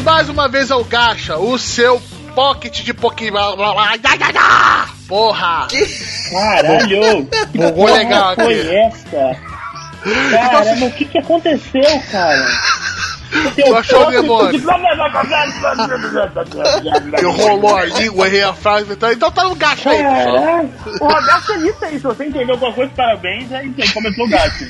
Bem-vindos mais uma vez ao Gacha, o seu pocket de Pokémon. Porra! Caralho! Bugou legal Foi aqui. essa? Caramba, o que que aconteceu, cara? Tu achou o demônio? Que rolou a língua, errei a frase, então, então tá no Gacha aí, pessoal. O Roberto é isso aí. Se você entendeu alguma coisa, parabéns. Aí, começou o gato.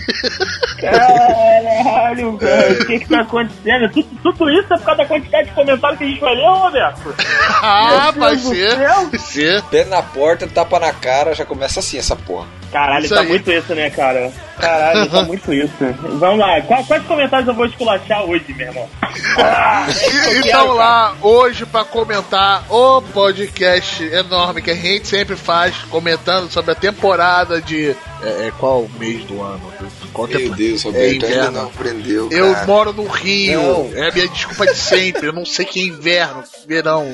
Caralho, cara, o que que tá acontecendo? Tudo, tudo isso é por causa da quantidade de comentários que a gente vai ler, ô, Roberto? Ah, Meu vai ser. céu. Vai ser. Pé na porta, tapa na cara, já começa assim essa porra. Caralho, Isso tá aí. muito isso, né, cara? Caralho, tá muito isso. Vamos lá, quais, quais comentários eu vou esculachar hoje, meu irmão? Ah, é E então lá, hoje, pra comentar o podcast enorme que a gente sempre faz, comentando sobre a temporada de. É, é qual mês do ano? Qual Meu tempo- Deus, É Roberto, ainda inverno. não aprendeu, Eu cara. moro no Rio, Não. é a minha desculpa de sempre. Eu não sei que é inverno, verão,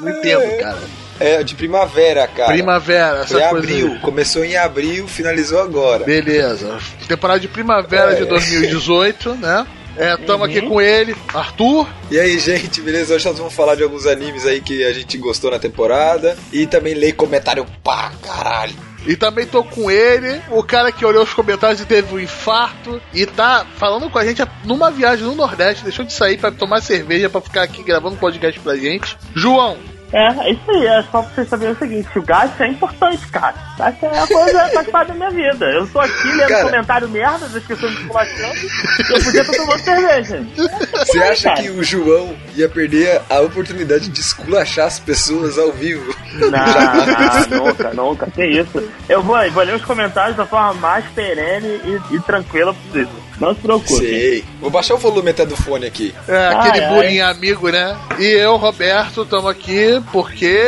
não entendo, cara. É, de primavera, cara. Primavera, essa Foi coisa. abril, começou em abril, finalizou agora. Beleza. Temporada de primavera de É. 2018, né? É, tamo Uhum. aqui com ele, Arthur. E aí, gente, beleza? Hoje nós vamos falar de alguns animes aí que a gente gostou na temporada. E também ler comentário pra caralho. E também tô com ele, o cara que olhou os comentários e teve um infarto e tá falando com a gente numa viagem no Nordeste, deixou de sair pra tomar cerveja pra ficar aqui gravando podcast pra gente. João, É, é isso aí, é só pra vocês saberem o seguinte, o gasto é importante, cara. Gasto é a coisa faz parte da minha vida. Eu tô aqui lendo Cara. comentário merda das pessoas me esculachando e eu podia estar tomando cerveja. Você acha cara. que o João ia perder a oportunidade de esculachar as pessoas ao vivo? Não, não, nunca, nunca, que isso. Eu vou, vou ler os comentários da forma mais perene e, e tranquila possível. Não se preocupe. Sei. Vou baixar o volume até do fone aqui. é, aquele ai. bullying amigo, né? E eu, Roberto, tamo aqui porque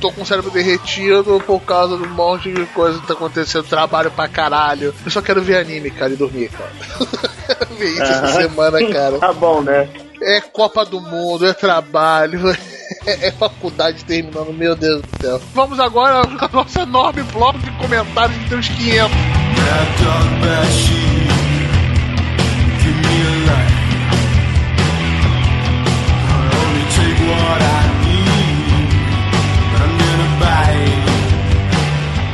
tô com o cérebro derretido por causa de um monte de coisa que tá acontecendo, trabalho pra caralho. Eu só quero ver anime, cara, e dormir, cara. ver isso essa semana, cara. Tá bom, né? É Copa do Mundo, é trabalho, é, é faculdade terminando, meu Deus do céu. Vamos agora ao nosso enorme bloco de comentários de uns 500.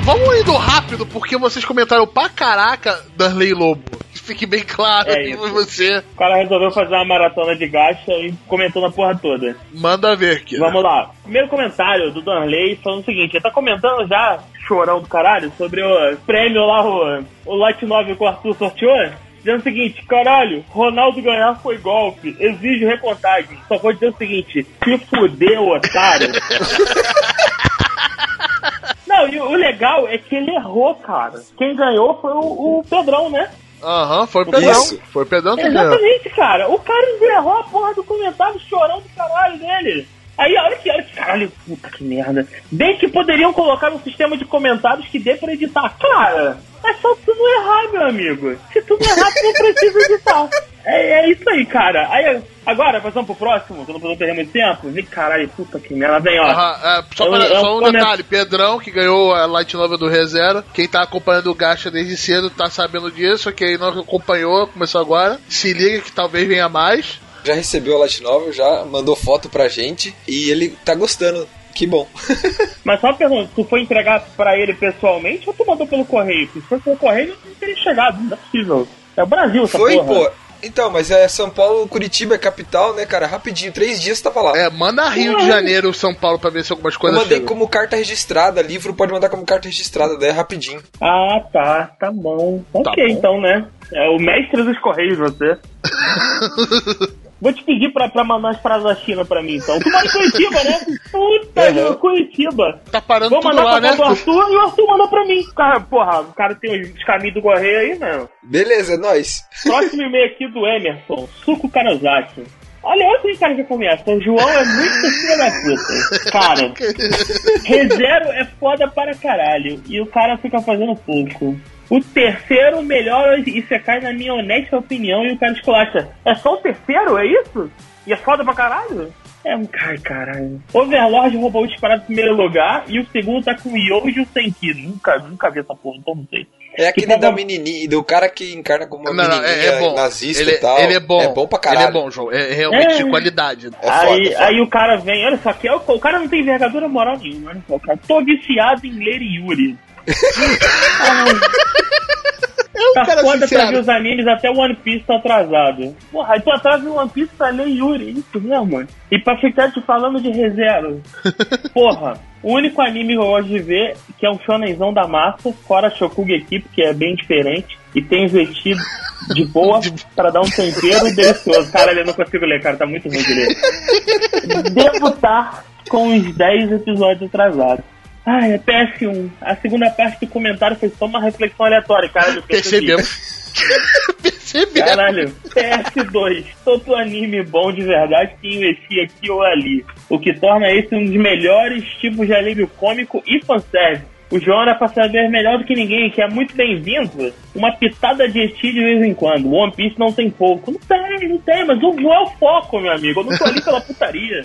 Vamos indo rápido, porque vocês comentaram pra caraca Darley Lobo. Que Fique bem claro É isso. você. O cara resolveu fazer uma maratona de gacha e comentou na porra toda. Manda ver aqui. Vamos lá. Primeiro comentário do Danley falando o seguinte: ele tá comentando já, chorão do caralho, sobre o prêmio lá, o, o Light 9 que o Arthur sorteou. Dizendo o seguinte, caralho, Ronaldo ganhar foi golpe, exige recontagem. Só vou dizer o seguinte, se fudeu, otário. Não, e o legal é que ele errou, cara. Quem ganhou foi o, o Pedrão, né? Aham, foi o Pedrão. Isso. Foi o Pedrão que ganhou. Exatamente, cara. O cara errou a porra do comentário chorão do caralho dele. Aí, olha que, olha que caralho, puta que merda. Bem que poderiam colocar um sistema de comentários que dê pra editar. Cara, é só tu não errar, meu amigo. Se tu não errar, tu não precisa editar. É, é isso aí, cara. Aí, agora, passando pro próximo, que eu não vou perder muito tempo. Vem, caralho, puta que merda. Vem, ó. Aham, é, só, Eu- pra- eu só um detalhe, Pedrão, que ganhou a Light Novel do ReZero, quem tá acompanhando o Gacha desde cedo tá sabendo disso, quem não acompanhou, começou agora, se liga que talvez venha mais. Já recebeu a Light Novel, já mandou foto pra gente e ele tá gostando. Que bom. Mas só uma pergunta, tu foi entregar pra ele pessoalmente ou tu mandou pelo correio? Se for pelo correio, não teria chegado, não é possível. É o Brasil, essa Foi, porra. pô. Então, mas é São Paulo, Curitiba é capital, né, cara? Rapidinho, três dias tava lá. É, manda Rio de Janeiro, São Paulo pra ver se algumas Eu coisas mandei chegam. como carta registrada, livro pode mandar como carta registrada, daí é rapidinho. Ah, tá, tá bom. Ok, bom. então, né? É o mestre dos correios, você. Vou te pedir pra, pra mandar as frases da China pra mim, então. Tu mora em Curitiba, né? Puta, Uhum. meu, Curitiba. Tá parando Vou tudo mandar lá, pra né? do Arthur e o Arthur manda pra mim. Cara, porra, o cara tem os caminhos do correio aí, né? Beleza, é nóis. Próximo e-mail aqui do Emerson, Suco Kanazaki. Olha, olha como cara já começa. O João é muito filho da puta. Cara, ReZero é foda para caralho. E o cara fica fazendo pouco. O terceiro melhor e você cai na minha honesta opinião e o cara esculacha. É só o terceiro, é isso? E é foda pra caralho? É um ai caralho. Overlord roubou o disparado em primeiro lugar e o segundo tá com o Yojo Senki. Nunca, nunca vi essa porra, então não sei. É aquele tava- da menininha, do cara que encarna como uma Não, é, é bom. nazista ele, e tal. ele é bom. É bom pra caralho. Ele é bom, João. É realmente É. de qualidade. É foda, aí, é foda. aí o cara vem, olha só, que é o, o cara não tem envergadura moral nenhuma, olha só, cara. Tô viciado em ler Yuri. Tá cara foda pra ver os animes, até o One Piece tá atrasado. Porra, aí tu atrasa o One Piece pra ler Yuri, isso mesmo. E pra ficar te falando de reserva. Porra, o único anime que eu gosto de ver, que é um shonenzão da massa, fora Shokugeki, que é bem diferente, e tem vestido de boa pra dar um tempero delicioso. Caralho, eu não consigo ler, cara, tá muito ruim de ler. Devo estar com uns 10 episódios atrasados. Ai, é PS1. A segunda parte do comentário foi só uma reflexão aleatória, cara. Percebemos. Percebemos. Caralho, PS2, todo anime bom de verdade que investi aqui ou ali. O que torna esse um dos melhores tipos de alívio cômico e fanservice. O João era pra saber melhor do que ninguém, que é muito bem-vindo. Uma pitada de eti de vez em quando. One Piece não tem pouco. Não tem, não tem, mas o não é o foco, meu amigo. Eu não tô ali pela putaria.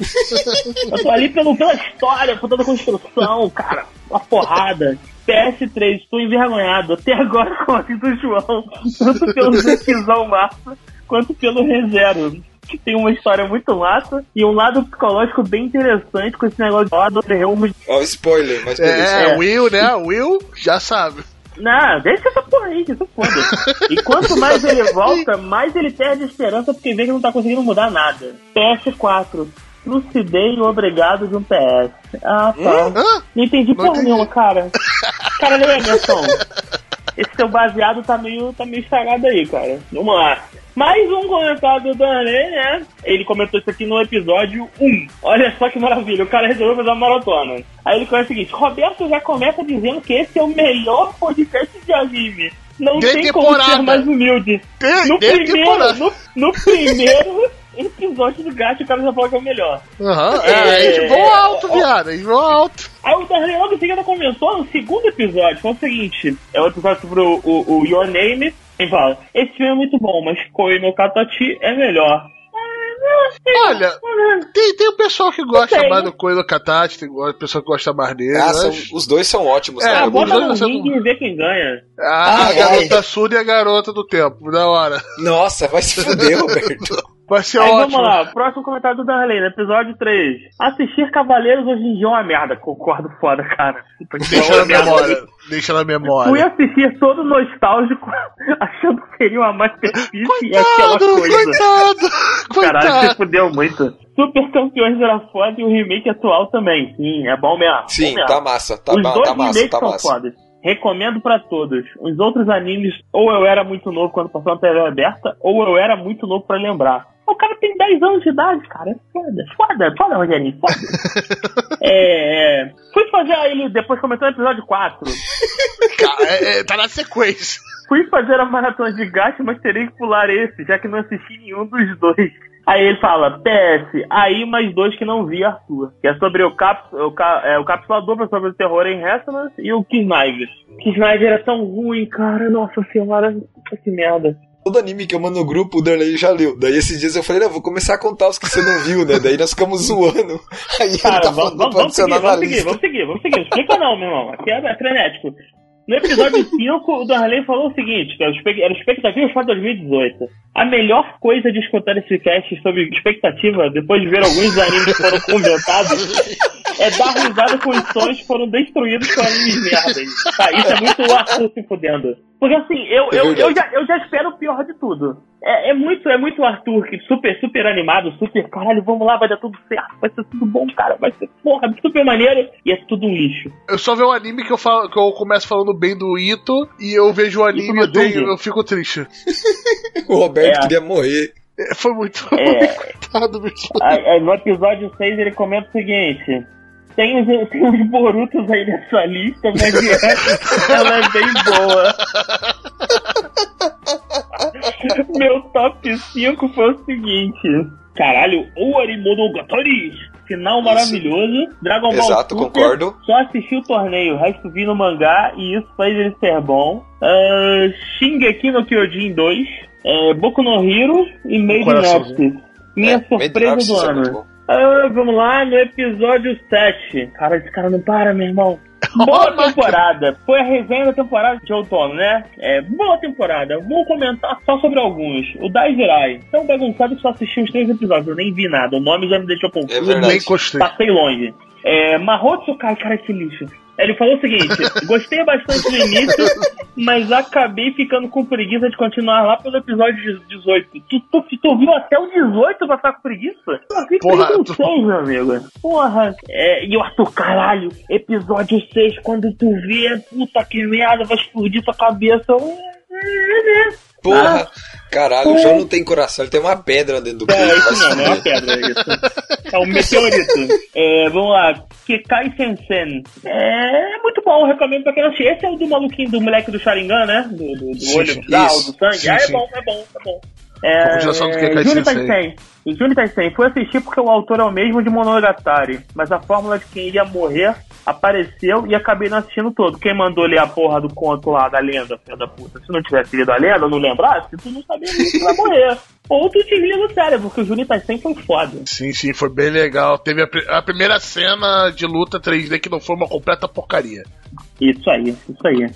Eu tô ali pelo, pela história, por toda a construção, cara. Uma porrada. PS3, estou envergonhado até agora com a do João, tanto pelo Zequizão massa quanto pelo ReZero, que tem uma história muito massa e um lado psicológico bem interessante com esse negócio de lado rumo. Ó, o spoiler, mas beleza. É, É. Will, né? Will já sabe. Não, deixa essa porra aí, que isso foda. E quanto mais ele volta, mais ele perde a esperança porque vê que não tá conseguindo mudar nada. PS4. Trucidei o obrigado de um PS. Ah, tá. Hã? Não entendi Não porra entendi. nenhuma, cara. Cara, não é, Emerson. Esse seu baseado tá meio, tá meio estragado aí, cara. Vamos lá. Mais um comentário do Danley, né? Ele comentou isso aqui no episódio 1. Olha só que maravilha, o cara resolveu fazer uma maratona. Aí ele começa o seguinte: Roberto já começa dizendo que esse é o melhor podcast de anime. Não De tem como temporada. ser mais humilde. Tem, No tem primeiro, no, no primeiro episódio do Gato, o cara já falou que é o melhor. Aham, é, É, a gente voou alto, viado. A gente voou alto. Aí o Darley logo em seguida comentou no segundo episódio, foi o seguinte, é o episódio sobre o, o, o Your Name, ele fala, esse filme é muito bom, mas Koi no Katachi é melhor. Ah. Olha, Tem, tem o pessoal que gosta mais do Coelho Catati, tem o pessoal que gosta mais dele. Ah, são- mas- os dois são ótimos, É, cara. Ah, bota no ringue e vê quem ganha. Ah, a Ah, garota surda e a garota do tempo, da hora. Nossa, vai se fuder, Roberto. Vai ser Aí ótimo. vamos lá, próximo comentário do Darley, no episódio 3. Assistir Cavaleiros hoje em dia é uma merda, concordo foda, cara. Que Deixa é na memória. Deixa na Fui memória. assistir todo nostálgico, achando que seria uma masterpiece e aquela Coitado, coisa. coitado, Caralho, você coitado. fudeu muito. Super Campeões era foda e o remake atual também. Sim, é bom mesmo. Sim, bom mesmo. tá massa, tá, Os dois tá massa, remakes tá são massa. fodas. Recomendo pra todos. Os outros animes, ou eu era muito novo quando passou na TV aberta, ou eu era muito novo pra lembrar. O cara tem 10 anos de idade, cara. É foda, foda, foda, Rogerinho, foda. é, é, fui fazer ele, depois comentou no episódio 4. Cara, é- é, tá na sequência. Fui fazer a maratona de gato, mas terei que pular esse, já que não assisti nenhum dos dois. Aí ele fala, PS, aí mais dois que não vi, Arthur. Que é sobre o, cap, o, ca- é, o Cápsula Dupla sobre o terror em Resonance e o Kisniver. Kisniver é tão ruim, cara. Nossa senhora, que merda. Todo anime que eu mando no grupo, o Darley já leu. Daí esses dias eu falei, vou começar a contar os que você não viu, né? Daí nós ficamos zoando. Aí ele Cara, tá vamos, falando vamos, pra vamos seguir, vamos seguir, vamos seguir, vamos seguir. Não explica não, meu irmão. Aqui é, é frenético. No episódio 5, o Darley falou o seguinte, que era expectativa para 2018. A melhor coisa de escutar esse cast sobre expectativa, depois de ver alguns animes que foram comentados, é dar risada com os sonhos que foram destruídos por animes merdas. Tá, isso é muito o Arthur se fudendo. Porque assim, eu, É eu, eu, já, eu já espero o pior de tudo. É, é muito, é muito o Arthur, que super, super animado, super, caralho, vamos lá, vai dar tudo certo, vai ser tudo bom, cara, vai ser, porra, super maneiro, e é tudo um lixo. Eu só vejo um anime que eu, falo, que eu começo falando bem do Ito e eu vejo o anime e eu, tenho- eu fico triste. O Roberto É. queria morrer. É, Foi muito É. coitado, bicho. Aí, aí no episódio 6 ele comenta o seguinte. Tem uns, tem uns Borutos aí nessa lista, mas resto, ela é bem boa. Meu top 5 foi o seguinte. Caralho, o Arimonogatari. Final maravilhoso. Dragon Ball Exato, Super, concordo. Só assisti o torneio, o resto vi no mangá e isso faz ele ser bom. Uh, Shingeki no Kyojin 2. É, Boku no Hero e Made in. Abyss. Minha É, surpresa do é ano. Ah, vamos lá no episódio 7. Cara, esse cara não para, meu irmão. Boa temporada. Foi a resenha da temporada de outono, né? É, boa temporada. Vou comentar só sobre alguns. O Dai Jirai. Tão bagunçado que só assisti os três episódios. Eu nem vi nada. O nome já me deixou confuso. É verdade. Nem gostei. Passei longe. É, Mahotsu Kai, cara, esse lixo. Ele falou o seguinte: gostei bastante no início, mas acabei ficando com preguiça de continuar lá pelo episódio 18. Tu, tu, tu viu até o 18 pra ficar com preguiça? Porra, tu- 6, meu amigo. Porra. É, e o Arthur, caralho, episódio 6, quando tu vê, puta que merda, vai explodir tua cabeça. Porra, caralho, o João não tem coração, ele tem uma pedra dentro do É, peito. vai isso se mesmo, é uma pedra, é isso. É um meteorito. É, vamos lá, Kekai Sensen. É muito bom, recomendo pra quem não assistir. Esse é o do maluquinho do moleque do Sharingan, né? Do, do, do olho sim. do sangue. Sim, ah, é sim. bom, é bom, é bom. É, Continuação do Juni Sensei. Taisen. O Juni Taisen. Fui assistir porque o autor é o mesmo de Monogatari, mas a fórmula de quem iria morrer apareceu e acabei não assistindo todo. Quem mandou ler a porra do conto lá da lenda, filha da puta, se não tivesse lido a lenda, não lembrasse, tu não sabia que vai morrer. Ou tu te liga no cérebro, porque o Juni Taisen foi foda. Sim, sim, foi bem legal. Teve a, a primeira cena de luta 3D que não foi uma completa porcaria. Isso aí, isso aí.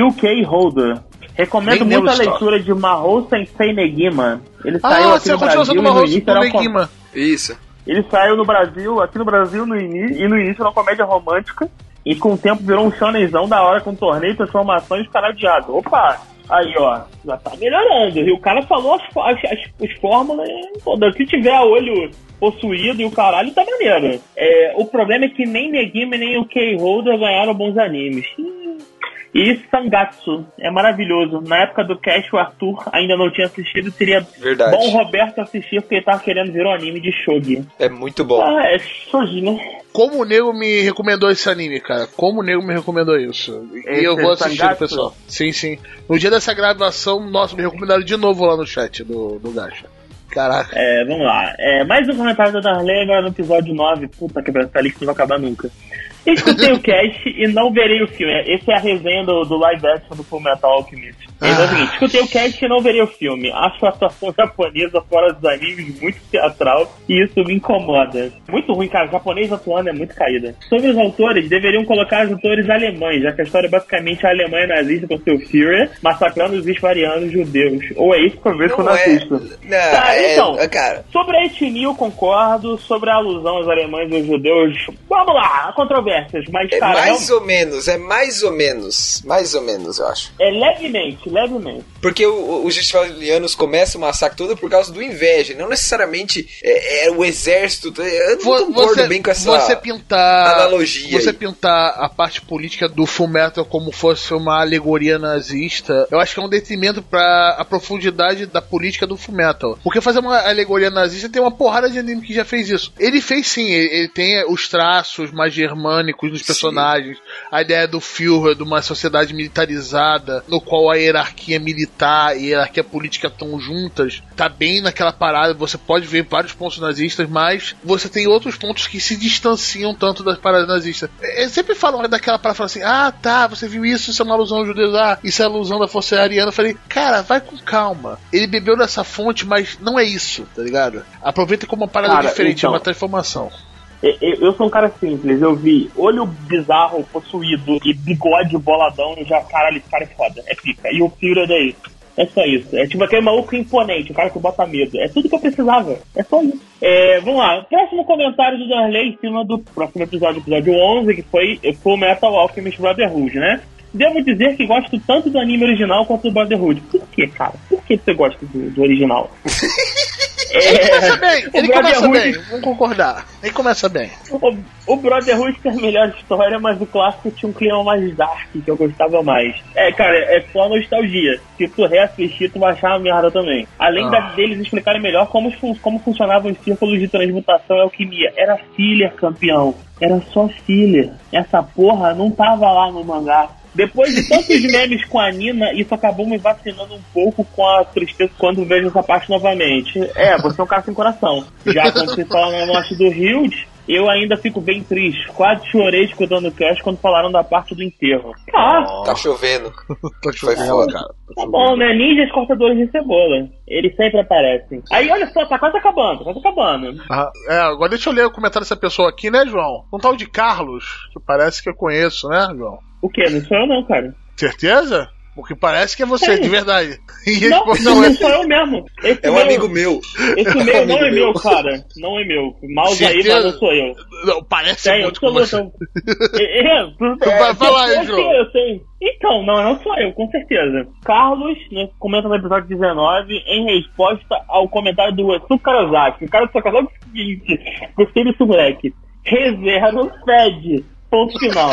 UK Holder. Recomendo Nem muito a leitura de Mahou Sensei Negima. Ele saiu Ah, aqui você é no Brasil do no Marroso início do era um com- Negima. Isso. Ele saiu no Brasil, aqui no Brasil no início, e no início era uma comédia romântica. E com o tempo virou um shonenzão da hora com torneio, transformações e caralho de água. Opa! Aí, ó, já tá melhorando. E o cara falou as, as, as, as fórmulas todas. Se tiver a olho possuído e o caralho, tá maneiro. É, o problema é que nem Negima nem o K-Holder ganharam bons animes. E Sangatsu é maravilhoso. Na época do cast, o Arthur ainda não tinha assistido. Seria Verdade. bom o Roberto assistir porque ele tava querendo ver o anime de Shogi. É muito bom. Ah, é Shogi, né? Como o nego me recomendou esse anime, cara? Como o nego me recomendou isso? E Esse eu vou assistir, Sangatsu? pessoal. Sim, sim. No dia dessa gravação, nossa, me recomendaram de novo lá no chat do, do Gacha. Caraca. É, vamos lá. É, mais um comentário da Darley agora no episódio 9. Puta que pariu, essa lista não vai acabar nunca. Escutei o cast e não verei o filme. Esse é a resenha do, do live action do Full Metal Alchemist. É o Ah. seguinte, escutei o cast e não verei o filme. Acho a atuação japonesa fora dos animes muito teatral e isso me incomoda. Muito ruim, cara. O japonês atuando é muito caída. Sobre os autores, deveriam colocar os autores alemães, já que a história é basicamente a Alemanha nazista com seu Führer massacrando os isvarianos judeus. Ou é isso que eu vejo quando Não é. assisto. Não, Tá, é- então. é, cara. Sobre a etnia, eu concordo. Sobre a alusão aos alemães e aos judeus, vamos lá, há controvérsias. Mas, É cara, mais é, um- ou menos, é mais ou menos. Mais ou menos, eu acho. é levemente, levemente. Porque os israelianos começam o massacre todo por causa do inveja, não necessariamente é, é o exército. Eu não Vo- concordo bem com essa você pintar analogia. Você aí. pintar a parte política do Fullmetal como fosse uma alegoria nazista, eu acho que é um detrimento pra a profundidade da política do Fullmetal. Porque fazer uma alegoria nazista tem uma porrada de anime que já fez isso. Ele fez sim, ele, ele tem os traços mais germânicos nos Sim. personagens, a ideia do Führer, de uma sociedade militarizada, no qual a hierarquia militar e a hierarquia política estão juntas, tá bem naquela parada, você pode ver vários pontos nazistas, mas você tem outros pontos que se distanciam tanto das paradas nazistas. Eu sempre falo daquela parada, falo assim, ah tá, você viu isso, isso é uma alusão aos judeus, ah, isso é alusão da força ariana. Eu falei, cara, vai com calma. Ele bebeu dessa fonte, mas não é isso, tá ligado? Aproveita como uma parada Cara, diferente, então. uma transformação. Eu, eu- eu sou um cara simples, eu vi olho bizarro, possuído e bigode boladão e já, caralho, esse cara é foda, é pica. E o Führer é isso. É só isso. É tipo aquele maluco imponente, o cara que bota medo. É tudo que eu precisava. É só isso. É, vamos lá. Próximo comentário do Darley em cima do próximo episódio, episódio 11, que foi Full Metal Alchemist Brotherhood, né? Devo dizer que gosto tanto do anime original quanto do Brotherhood. Por que, cara? Por que você gosta do, do original? Ele começa É, bem, o ele começa Brotherhood- bem, vamos concordar. Ele começa bem. O, o Brotherhood tem a melhor história, mas o clássico tinha um clima mais dark, que eu gostava mais. É, cara, é só nostalgia. Se tu reassistir, tu vai achar uma merda também. Além Ah. da- deles explicarem melhor como, como funcionavam os círculos de transmutação e alquimia. Era filler, campeão. Era só filler. Essa porra não tava lá no mangá. Depois de tantos memes com a Nina, isso acabou me vacinando um pouco com a tristeza quando vejo essa parte novamente. É, você é um cara sem coração. Já quando você fala na morte do Hilde, eu ainda fico bem triste. Quase chorei escutando o cast quando falaram da parte do enterro. Ah, Tá chovendo. Tá chovendo, foda. cara. tá bom, né? Ninjas cortadores de cebola. Eles sempre aparecem. Aí, olha só, tá quase acabando, quase acabando. Ah, é, agora deixa eu ler o comentário dessa pessoa aqui, né, João? Um tal de Carlos, que parece que eu conheço, né, João? O quê? Não sou eu não, cara. Certeza? Porque parece que é você, Sim. de verdade. E Não, responde, não, não é. sou eu mesmo. Esse É um meu- amigo meu. Esse É um meu não é meu, cara. Não é meu. Mouse aí, Certeza? mas não sou eu. Não, parece Tem, muito com você. É, é, Vai falar aí, eu João. eu sei. Então, não, não sou eu, com certeza. Carlos, né, comenta no episódio 19, em resposta ao comentário do Su Karozaki. O cara só coloca o seguinte: gostei desse moleque. Reserva fed. Ponto final.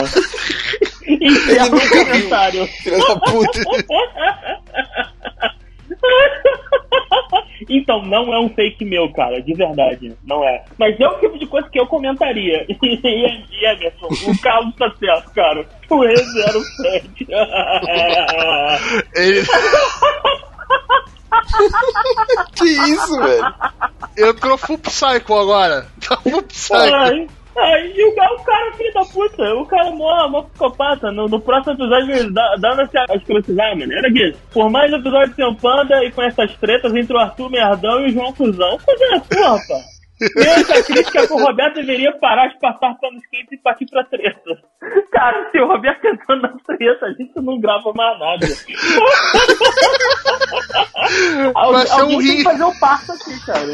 Nunca viu. comentário. Filho da puta. Então, não é um fake meu, cara, de verdade. Não é. Mas é o tipo de coisa que eu comentaria. E, e Emerson, o Carlos tá certo, cara. O E07. Ele Que isso, velho? entrou full psycho agora. Tá full psycho. Ai, e o, ca- o cara, filho da puta, o cara é mó, mó psicopata. No, no próximo episódio, dando-se a escrotizar, mano. Era disso. Por mais episódio sem o Panda e com essas tretas entre o Arthur Merdão e o João Cusão. Coisa é sua, rapaz. Essa crítica que o Roberto deveria parar de passar panos quentes e partir pra treta. Cara, se o Roberto entrando na treta, a gente não grava mais nada. Algu- um alguém tem que fazer o parto aqui, cara.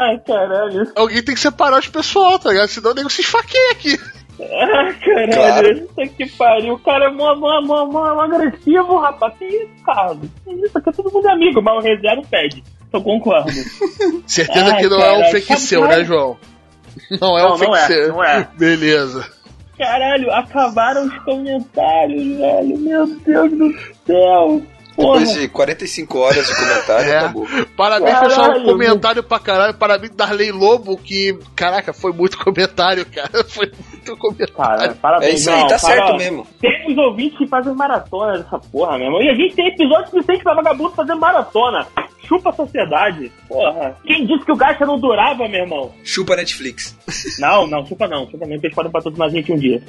Ai, caralho. Alguém tem que separar os pessoal, tá ligado? Senão o nego se esfaqueia aqui. Ah, caralho, Claro. puta que pariu. O cara é mó, mó, mó, mó, mó agressivo, rapaz. Que isso, cara? Que isso? Aqui é todo mundo é amigo, mas o reserva pede. Eu concordo. Certeza Ai, que não é um fake seu, qual é? né, João? Não é Não, um fake não é, seu. não é. Beleza. Caralho, acabaram os comentários, velho. Meu Deus do céu. Porra. Depois de 45 horas de comentário, É. acabou. Parabéns, Caralho, pessoal. Comentário pra caralho. Parabéns, Darley Lobo, que. Caraca, foi muito comentário, cara. Foi muito comentário. Cara, parabéns. É isso aí, não, tá para- certo mesmo. Temos ouvintes que fazem maratona dessa porra, meu irmão. E a gente tem episódio suficiente pra vagabundo fazer maratona. Chupa a sociedade. Porra. Quem disse que o gacha não durava, meu irmão? Chupa Netflix. Não, não, chupa não. Chupa não, eles podem patrocinar a gente um dia.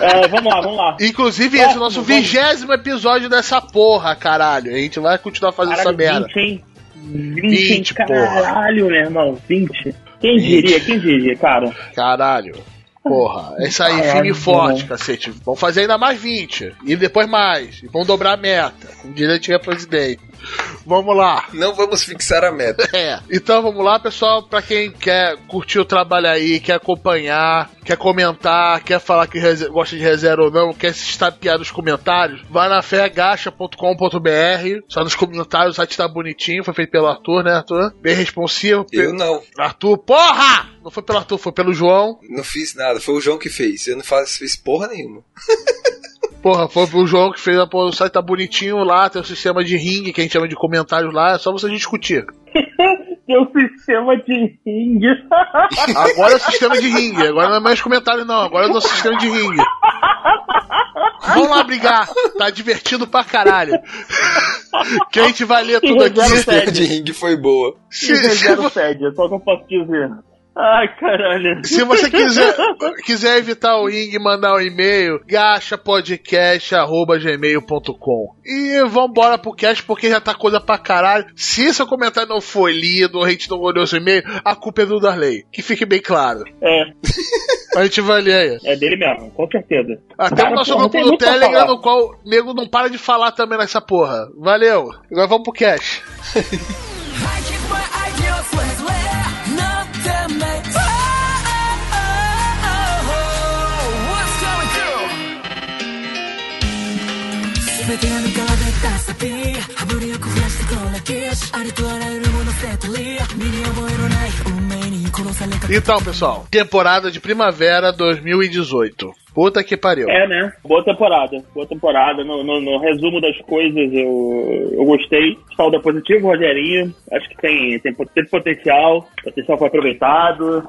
É, vamos lá, vamos lá. Inclusive, esse é o nosso vigésimo episódio dessa porra, caralho. A gente vai continuar fazendo essa Caralho, merda. 20, hein? 20, 20, hein? Caralho, meu irmão. 20. Quem diria, quem diria, cara? Caralho. Porra, é isso aí, firme e forte, irmão. cacete. Vamos fazer ainda mais 20. E depois mais. E vamos dobrar a meta. Como diria tinha presidente. Vamos lá. Não vamos fixar a meta. É. Então vamos lá, pessoal. Pra quem quer curtir o trabalho aí, quer acompanhar, quer comentar, quer falar que gosta de reserva ou não, quer se estapear nos comentários, vai na fegacha.com.br. Só nos comentários o site tá bonitinho. Foi feito pelo Arthur, né, Arthur? Bem responsivo. Eu não. Arthur, porra! Não foi pelo Arthur, foi pelo João. Não fiz nada. Foi o João que fez. Eu não faço, fiz porra nenhuma. Porra, foi pro João que fez a porra. O site tá bonitinho lá, tem o sistema de ringue que a gente chama de comentários lá, é só você discutir. Seu sistema de ringue. Agora é o sistema de ringue, agora não é mais comentário não, agora é o nosso sistema de ringue. Vamos lá brigar, tá divertido pra caralho. Que a gente vai ler tudo aqui. Reserva A Fed. de ringue foi boa. Se, se vo- fed, é só o que eu posso dizer. Ai, caralho. se você quiser, quiser evitar o ringue, mandar um e-mail, gachapodcast.gmail.com E vambora pro cast porque já tá coisa pra caralho. Se seu comentário não foi lido, ou a gente não olhou seu e-mail, a culpa é do Darley. Que fique bem claro. É, A gente vai ler aí. é dele mesmo, com certeza. Até Cara, o nosso porra, grupo pra Telegram, no qual o nego não para de falar também nessa porra. Valeu. Agora vamos pro cash. Então, pessoal, temporada de primavera 2018. Puta que pariu. É, né? Boa temporada. Boa temporada. No, no, no resumo das coisas, eu, eu gostei. Saldo positivo, Rogerinho. Acho que tem, tem, tem potencial. Potencial foi aproveitado.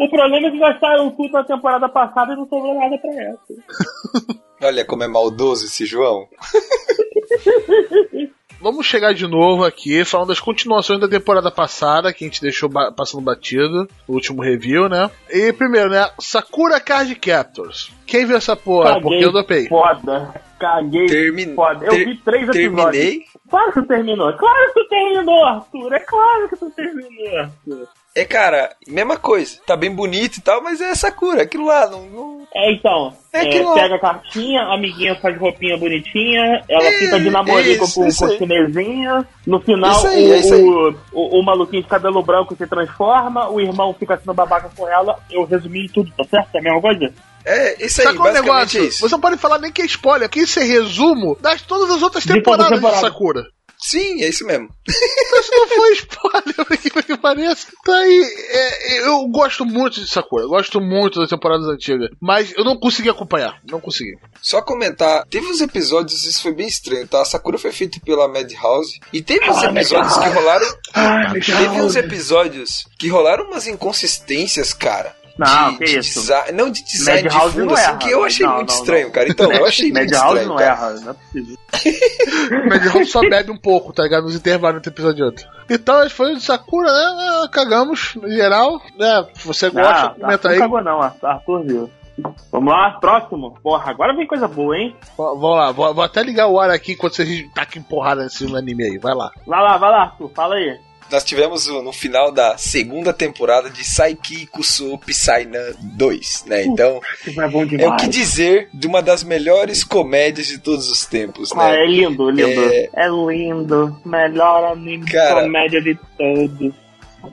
O problema é que gastaram tudo na temporada passada e não sobrou nada pra essa. Olha como é maldoso esse João. vamos chegar de novo aqui falando das continuações da temporada passada, que a gente deixou ba passando batido, no último review, né? E primeiro, né? Sakura Card Captors. Quem viu essa porra? Caguei, Porque eu dopei. Foda. Caguei. Termin- Foda. Eu ter- vi três episódios. Terminei. Claro que tu terminou. Claro que tu terminou, Arthur. É claro que tu terminou, Arthur. É, cara, mesma coisa. Tá bem bonito e tal, mas é Sakura. Aquilo lá, não. não- É, então, É é, pega a cartinha, a amiguinha faz roupinha bonitinha, ela É, fica de namorico isso, com, isso com o chinesinho. No final, Isso aí, o, é aí. o, o- o maluquinho de cabelo branco se transforma, o irmão fica sendo babaca com ela. Eu resumi tudo, tá certo? É a mesma coisa? É, isso aí, Sabe qual é o basicamente negócio? é isso. Você não pode falar nem que é spoiler, porque isso é resumo das todas as outras De temporadas de temporadas. Sakura. Sim, é isso mesmo. Isso não foi spoiler, que que pareça. Tá aí, é, eu gosto muito de Sakura, gosto muito das temporadas antigas, mas eu não consegui acompanhar, não consegui. Só comentar, teve uns episódios, isso foi bem estranho, tá? A Sakura foi feita pela Madhouse e teve uns Ah, episódios que rolaram. Ai, Teve uns episódios que rolaram umas inconsistências, cara. Não, de, que de isso? design, não de design de Madhouse fundo, não assim, erra. que eu achei Não, muito não, estranho, não. cara. Então, eu achei muito Madhouse estranho. não cara. erra, não é ele só bebe um pouco, tá ligado? Nos intervalos entre um episódio e outro. Então, foi o de Sakura, né? Ah, Cagamos, no geral. Né? Se você gosta, Ah, comenta Arthur aí. cagou não, Arthur viu. Vamos lá, próximo. Porra, agora vem coisa boa, hein? V- Vamos lá, vou, vou até ligar o ar aqui enquanto vocês tacam porrada nesse anime aí. Vai lá. Vai lá, vai lá, Arthur, fala aí. Nós tivemos no final da segunda temporada de Saiki Kusu Psyna 2, né? Então, é é o que dizer de uma das melhores comédias de todos os tempos, Ah, né? é lindo, lindo. É- É, lindo. Melhor anime de Cara- comédia de todos.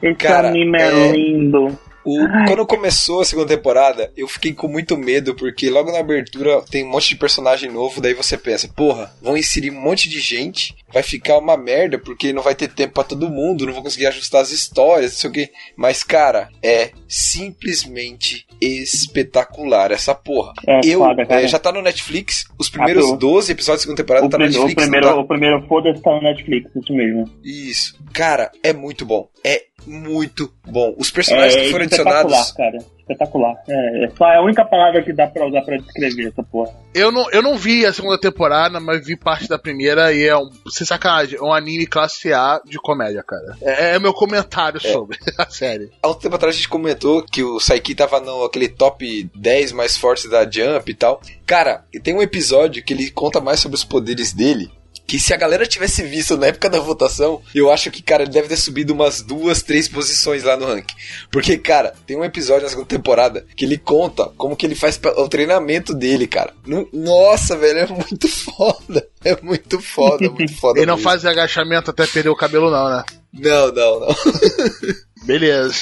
Esse Cara, anime é, é- lindo. O- quando começou a segunda temporada, eu fiquei com muito medo, porque logo na abertura tem um monte de personagem novo, daí você pensa, porra, vão inserir um monte de gente, vai ficar uma merda, porque não vai ter tempo pra todo mundo, não vou conseguir ajustar as histórias, não sei o que. Mas, cara, é simplesmente espetacular essa porra. É eu foda, eh, já tá no Netflix, os primeiros Ah, tu- 12 episódios da segunda temporada O, tá no o Netflix. não primeiro, tá? o primeiro foda-se tá no Netflix, isso mesmo. Isso. Cara, é muito bom. É muito bom. Os personagens É que foram adicionados. cara. Espetacular. É, é só a única palavra que dá pra usar pra descrever essa porra. Eu não, eu não vi a segunda temporada, mas vi parte da primeira e é um. Sem sacanagem, é um anime classe A de comédia, cara. É, é meu comentário sobre a série. Há um tempo atrás a gente comentou que o Saiki tava no aquele top 10 mais fortes da Jump e tal. Cara, tem um episódio que ele conta mais sobre os poderes dele. Que se a galera tivesse visto na época da votação, eu acho que, cara, ele deve ter subido umas duas, três posições lá no ranking. Porque, cara, tem um episódio na segunda temporada que ele conta como que ele faz o treinamento dele, cara. No- Nossa, velho, é muito foda. É muito foda, muito foda. Ele não mesmo. faz agachamento até perder o cabelo, não, né? Não, não, não. Beleza.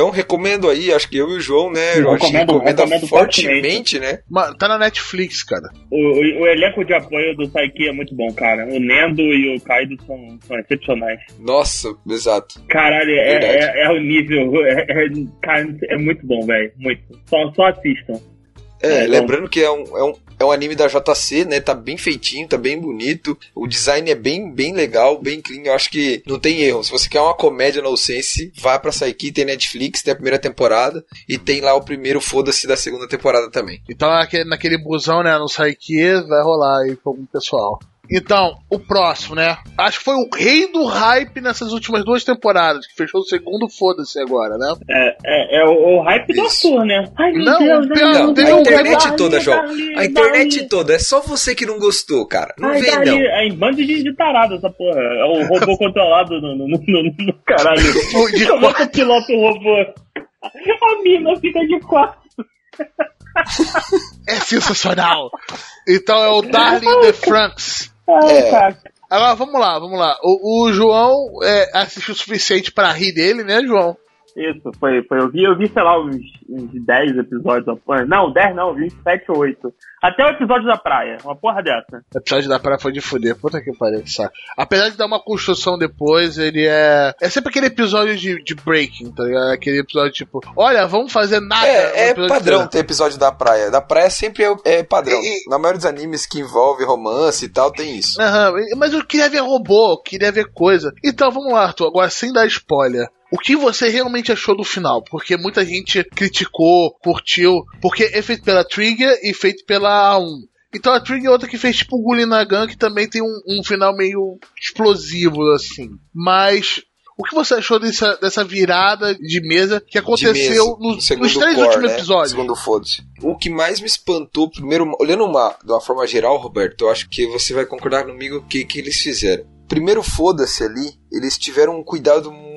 Então recomendo aí, acho que eu e o João, né? Eu que recomendo- recomenda recomendo fortemente, né? Mano, tá na Netflix, cara. O, o, o elenco de apoio do Saiki é muito bom, cara. O Nendo e o Kaido são, são excepcionais. Nossa, exato. Caralho, é, é, é o nível. É, é, cara, é muito bom, velho. Muito. Só, só assistam. É, É, lembrando que é um, é, um, é um anime da JC, né? Tá bem feitinho, tá bem bonito. O design é bem, bem legal, bem clean. Eu acho que não tem erro. Se você quer uma comédia no Sense, vá pra Saiki, tem Netflix, tem a primeira temporada. E tem lá o primeiro Foda-se da segunda temporada também. Então naquele, naquele busão, né, no Saiki, vai rolar aí pra algum pessoal. Então, o próximo, né? Acho que foi o rei do hype nessas últimas duas temporadas, que fechou o segundo foda-se agora, né? É, é, é o, o hype do Isso. Arthur, né? Ai, meu Não, Deus, ai, não, meu tem a internet Dali, toda, João. Dali, A internet Dali. toda. É só você que não gostou, cara. Não Ai, vem, não. É em bando de, de tarado essa porra. É o robô controlado no, no, no, no- no caralho. De Como é que o piloto o robô? A mina fica de quatro. É sensacional! Então é o Darling the Franks. Ai, É. cara. Agora vamos lá, vamos lá. O, o João é, assistiu o suficiente pra rir dele, né, João? Isso, foi, foi. Eu vi, eu vi, sei lá, uns, uns 10 episódios. Não, 10 não, eu vi uns 7 ou 8. Até o episódio da praia, uma porra dessa. O episódio da praia foi de fuder. Puta que pariu, que saco. Apesar de dar uma construção depois, ele é. É sempre aquele episódio de, de breaking, tá ligado? Aquele episódio tipo, olha, vamos fazer nada. É, é padrão ter episódio da praia. Da praia sempre é, é padrão. E- Na maioria dos animes que envolve romance e tal, tem isso. Aham, mas eu queria ver robô, eu queria ver coisa. Então vamos lá, Arthur, agora sem dar spoiler. O que você realmente achou do final? Porque muita gente criticou, curtiu, porque é feito pela Trigger e feito pela A1. Então a Trig é outra que fez tipo o Gully Nagan, que também tem um, um final meio explosivo, assim. Mas o que você achou dessa, dessa virada de mesa que aconteceu mesa, nos, nos três core, últimos né? episódios? Segundo foda-se. O que mais me espantou, primeiro, olhando uma, de uma forma geral, Roberto, eu acho que você vai concordar comigo o que, que eles fizeram. Primeiro, foda-se ali, eles tiveram um cuidado muito,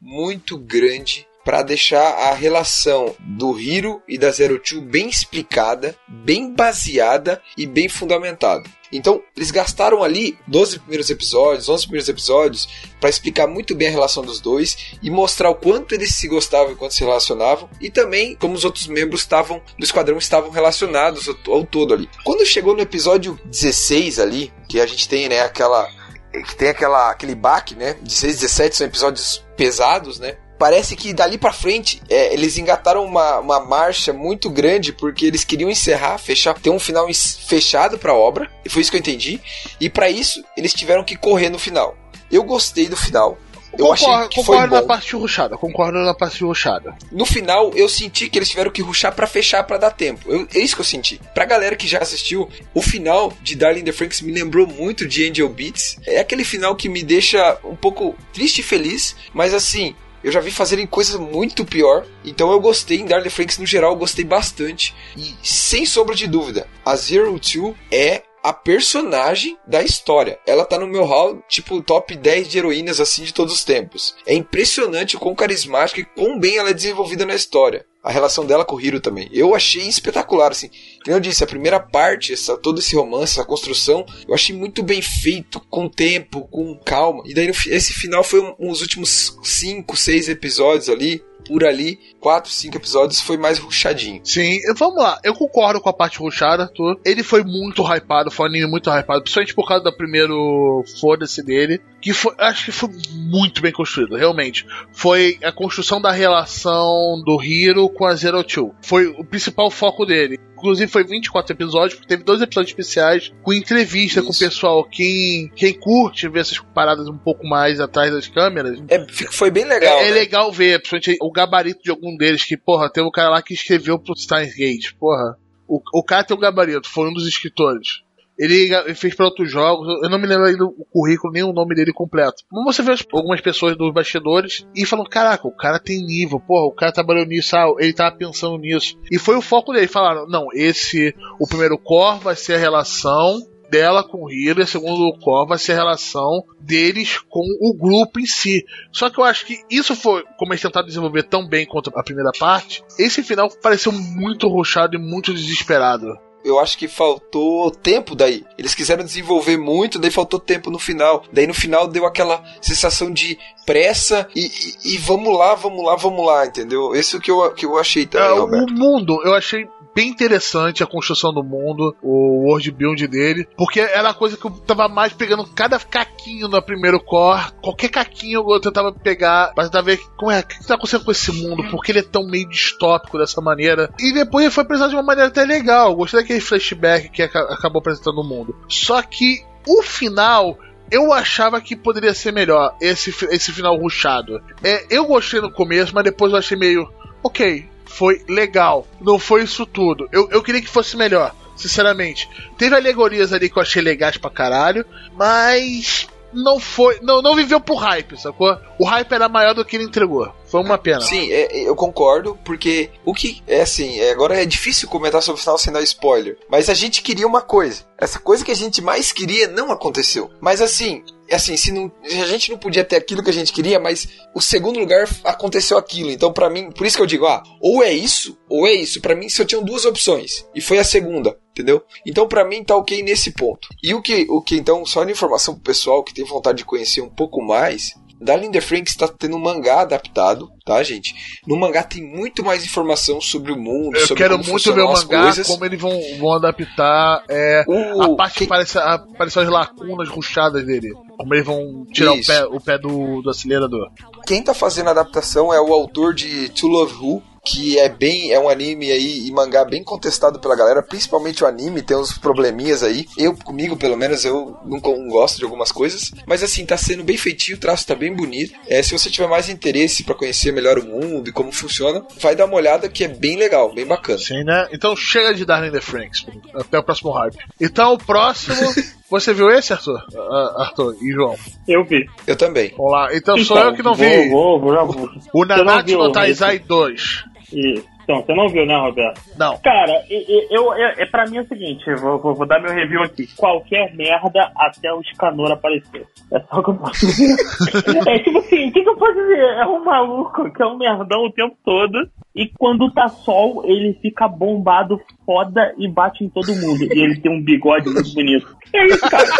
muito grande para deixar a relação do Hiro e da Zero Two bem explicada, bem baseada e bem fundamentada. Então, eles gastaram ali 12 primeiros episódios, 11 primeiros episódios, para explicar muito bem a relação dos dois e mostrar o quanto eles se gostavam e quanto se relacionavam, e também como os outros membros estavam do esquadrão estavam relacionados ao, ao todo ali. Quando chegou no episódio 16 ali, que a gente tem, né, aquela que tem aquela aquele baque, né? 16, 17 são episódios pesados, né? Parece que dali pra frente é, eles engataram uma, uma marcha muito grande porque eles queriam encerrar, fechar, ter um final fechado pra obra, e foi isso que eu entendi. E pra isso eles tiveram que correr no final. Eu gostei do final. Eu achei Concordo, que foi concordo na parte ruxada, concordo na parte ruxada. No final, eu senti que eles tiveram que ruxar pra fechar pra dar tempo. Eu- é isso que eu senti. Pra galera que já assistiu, o final de Darling in the Franks me lembrou muito de Angel Beats. É aquele final que me deixa um pouco triste e feliz, mas assim. Eu já vi fazerem coisas muito pior, então eu gostei em Darling Franks no geral, eu gostei bastante. E sem sombra de dúvida, a Zero Two é a personagem da história. Ela tá no meu hall, tipo, top 10 de heroínas assim de todos os tempos. É impressionante o quão carismática e quão bem ela é desenvolvida na história. A relação dela com o Hiro também. Eu achei espetacular, assim. Como eu disse, a primeira parte, essa, todo esse romance, essa construção, eu achei muito bem feito, com tempo, com calma. E daí esse final foi um, uns últimos 5, 6 episódios ali, por ali, 4, 5 episódios, foi mais ruchadinho. Sim, vamos lá. Eu concordo com a parte ruxada. Tô. Ele foi muito hypado, foi um anime muito hypado, principalmente por causa do primeiro foda-se dele. Que foi, acho que foi muito bem construído, realmente. Foi a construção da relação do Hiro com a Zero Two. Foi o principal foco dele. Inclusive foi 24 episódios, porque teve dois episódios especiais com entrevista com o Isso. pessoal. Quem, quem curte ver essas paradas um pouco mais atrás das câmeras, É, foi bem legal. é, é né? legal ver, principalmente o gabarito de algum deles, que, porra, tem um cara lá que escreveu pro Steins Gate, porra. O, o cara tem um gabarito, foi um dos escritores. Ele, fez para outros jogos, eu não me lembro ainda o currículo, nem o nome dele completo. Mas você vê as- algumas pessoas dos bastidores e falam: caraca, o cara tem nível, porra, o cara trabalhou nisso, ah, ele tava pensando nisso. E foi o foco dele. Falaram: não, esse, o primeiro core vai ser a relação dela com o Hiro, a segundo core vai ser a relação deles com o grupo em si. Só que eu acho que isso foi, como eles tentaram desenvolver tão bem quanto a primeira parte, esse final pareceu muito ruchado e muito desesperado. Eu acho que faltou tempo daí. Eles quiseram desenvolver muito, daí faltou tempo no final. Daí no final deu aquela sensação de pressa e, e- e vamos lá, vamos lá, vamos lá, entendeu? Isso que eu, que eu achei também, É, o mundo, eu achei bem interessante a construção do mundo, o world build dele, porque era a coisa que eu tava mais pegando cada caquinho no primeiro core, qualquer caquinho eu tentava pegar pra tentar ver como é, o que tá acontecendo com esse mundo, porque ele é tão meio distópico dessa maneira. E depois ele foi apresentado de uma maneira até legal, gostei daquele flashback que aca- acabou apresentando o mundo. Só que o final eu achava que poderia ser melhor, esse, esse final ruchado. É, eu gostei no começo, mas depois eu achei meio. Ok, foi legal. Não foi isso tudo. Eu, eu queria que fosse melhor, sinceramente. Teve alegorias ali que eu achei legais pra caralho, mas. Não foi. Não, não viveu por hype, sacou? O hype era maior do que ele entregou. Foi uma pena. Sim, é- eu concordo, porque o que é assim, é, agora é difícil comentar sobre o final sem dar spoiler, mas a gente queria uma coisa. Essa coisa que a gente mais queria não aconteceu. Mas assim, é assim, se, não, se a gente não podia ter aquilo que a gente queria, mas o segundo lugar aconteceu aquilo. Então, pra mim, por isso que eu digo, ah, ou é isso, ou é isso. Pra mim, só tinham duas opções. E foi a segunda, entendeu? Então, pra mim, tá ok nesse ponto. E o que, o que então, só de informação pro pessoal que tem vontade de conhecer um pouco mais, Darling in the Franks está tendo um mangá adaptado, tá, gente? No mangá tem muito mais informação sobre o mundo, Eu sobre quero muito ver o mangá, coisas. como eles vão, vão adaptar é, O- a parte que quem- parece, apareceu as lacunas ruchadas dele. Como eles vão tirar o pé, o pé do, do acelerador. Quem tá fazendo a adaptação é o autor de To Love Who, que é bem. É um anime aí e mangá bem contestado pela galera, principalmente o anime, tem uns probleminhas aí. Eu, comigo, pelo menos, eu não, não gosto de algumas coisas. Mas assim, tá sendo bem feitinho, o traço tá bem bonito. É, se você tiver mais interesse para conhecer melhor o mundo e como funciona, vai dar uma olhada que é bem legal, bem bacana. Sim, né? Então chega de Darling the Franks. Até o próximo hype. Então o próximo. Você viu esse, Arthur? Ah, Arthur e João? Eu vi. Eu também. Vamos lá. Então sou eu que não vi. Vou, vou, já vou. O Nanatsu no? Taizai 2. Isso. Então, você não viu, né, Roberto? Não. Cara, e- e- eu, é, pra mim é o seguinte, eu vou, vou, vou dar meu review aqui. Qualquer merda até o Scanor aparecer. É só o que eu posso dizer. é tipo assim, o que, que eu posso dizer? É um maluco que é um merdão o tempo todo. E quando tá sol, ele fica bombado foda e bate em todo mundo. E ele tem um bigode muito bonito. É isso, cara.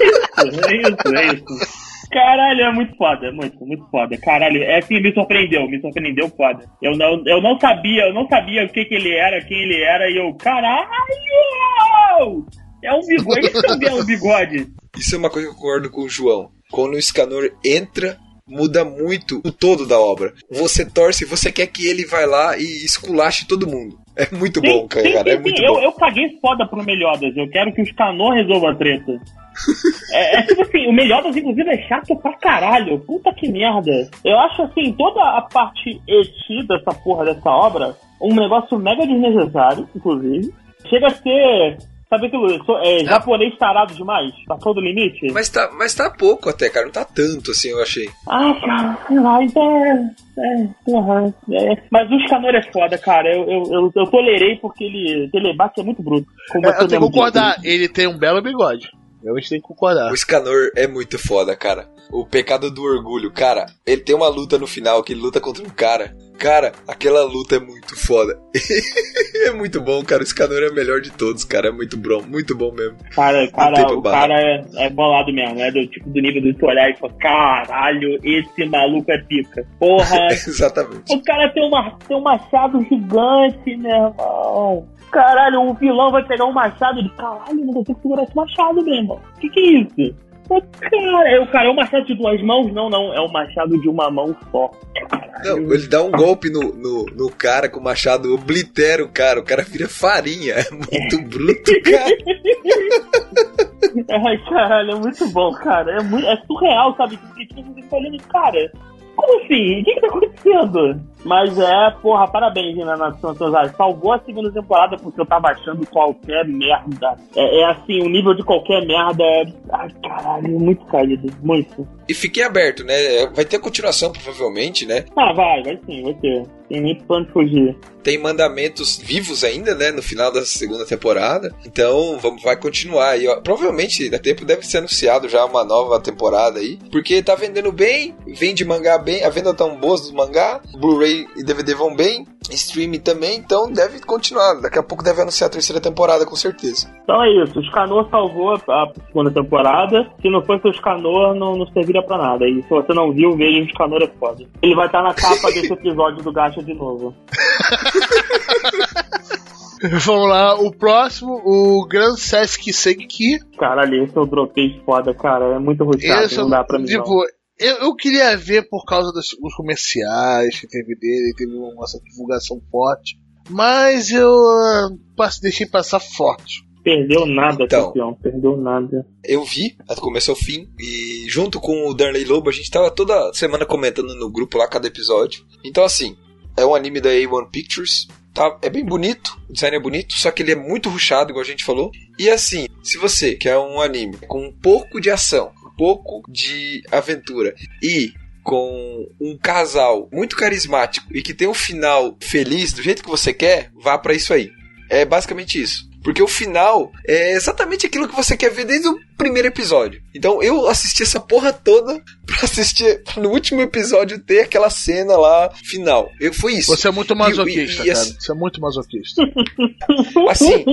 É isso, é isso, é isso. Caralho, é muito foda, muito, muito foda. Caralho, é assim, me surpreendeu, me surpreendeu foda. Eu não, eu não sabia, eu não sabia o que que ele era, quem ele era, e eu, caralho! É um bigode, ele também é um bigode. Isso é uma coisa que eu concordo com o João. Quando o Scanor entra, muda muito o todo da obra. Você torce, você quer que ele vai lá e esculache todo mundo. É muito bom, cara. sim, sim, é sim. muito Eu, bom. eu caguei foda pro Meliodas. Eu quero que os Canô resolvam a treta. é, é tipo assim, o Meliodas, inclusive, é chato pra caralho. Puta que merda. Eu acho assim, toda a parte eti dessa porra dessa obra, um negócio mega desnecessário, inclusive. Chega a ser. Sabe aquilo? É, japonês tarado demais? Passou do limite? Mas tá, mas tá pouco até, cara. Não tá tanto assim, eu achei. Ah, cara, sei lá, então é. É, porra. É. Mas o Scanor é foda, cara. Eu, eu, eu, eu tolerei porque ele. Telebate é muito bruto. Como É, eu tenho que concordar, ele tem um belo bigode. Gente tem que concordar. O Scanor é muito foda, cara. O pecado do orgulho, cara. Ele tem uma luta no final que ele luta contra um cara. Cara, aquela luta é muito foda. é muito bom, cara. O Scanor é o melhor de todos, cara. É muito bom, muito bom mesmo. Cara, cara, o barra. cara é, é bolado mesmo, é do tipo do nível de tu olhar e falar, caralho, esse maluco é pica. Porra, Exatamente. o cara tem, uma, tem um machado gigante, meu irmão. Caralho, o vilão vai pegar um machado de caralho, não consigo segurar esse machado, meu irmão. Que que é isso? Ô, Cara, é o cara é um machado de duas mãos? Não, não, é um machado de uma mão só. Não, ele dá um golpe no, no, no cara com o machado, oblitera o cara, o cara vira farinha. É muito bruto, cara. Ai, caralho, é muito bom, cara. É, muito, é surreal, sabe? Porque tipo, você fica olhando, cara, como assim? O que, que tá acontecendo? Mas é, porra, parabéns, Renan Nação Tozari. Salvou a segunda temporada porque eu tava achando qualquer merda. É, é assim, o nível de qualquer merda é. Ai, caralho, muito caído. Muito. E fiquei aberto, né? Vai ter continuação, provavelmente, né? Ah, vai, vai sim, vai ter. Tem nem pra onde fugir. Tem mandamentos vivos ainda, né? No final da segunda temporada. Então, vamos, vai continuar. E ó, provavelmente, dá tempo deve ser anunciado já uma nova temporada aí. Porque tá vendendo bem, vende mangá bem, a venda tão boa dos mangá. Blu-ray e DVD vão bem, streaming também. Então, deve continuar. Daqui a pouco deve anunciar a terceira temporada, com certeza. Então é isso, o Scanor salvou a, a segunda temporada. Se não fosse o Scanor, não, não serviria pra nada. E se você não viu, veja o Scanor é foda. Ele vai estar na capa desse episódio do Gacha de novo. Vamos lá, o próximo, o Grand Sesc Senki. Caralho, esse eu dropei foda, cara. É muito ruxado, Esse, não dá pra mim. não. tipo, eu, eu queria ver por causa dos, dos comerciais que teve dele, teve uma essa divulgação forte. Mas eu ah, passe- deixei passar forte. Perdeu nada, Então. campeão. Perdeu nada. Eu vi, do começo ao fim, e junto com o Darley Lobo, a gente tava toda semana comentando no grupo lá cada episódio. Então, assim, é um anime da A1 Pictures, tá? É bem bonito, o design é bonito, só que ele é muito ruchado, igual a gente falou. E assim, se você quer um anime com um pouco de ação, um pouco de aventura e com um casal muito carismático e que tem um final feliz do jeito que você quer, vá pra isso aí. É basicamente isso. Porque o final é exatamente aquilo que você quer ver desde o primeiro episódio. Então eu assisti essa porra toda pra assistir pra no último episódio ter aquela cena lá final. Eu, foi isso. Você é muito masoquista, E- e- e cara. assim- Você é muito masoquista. Assim,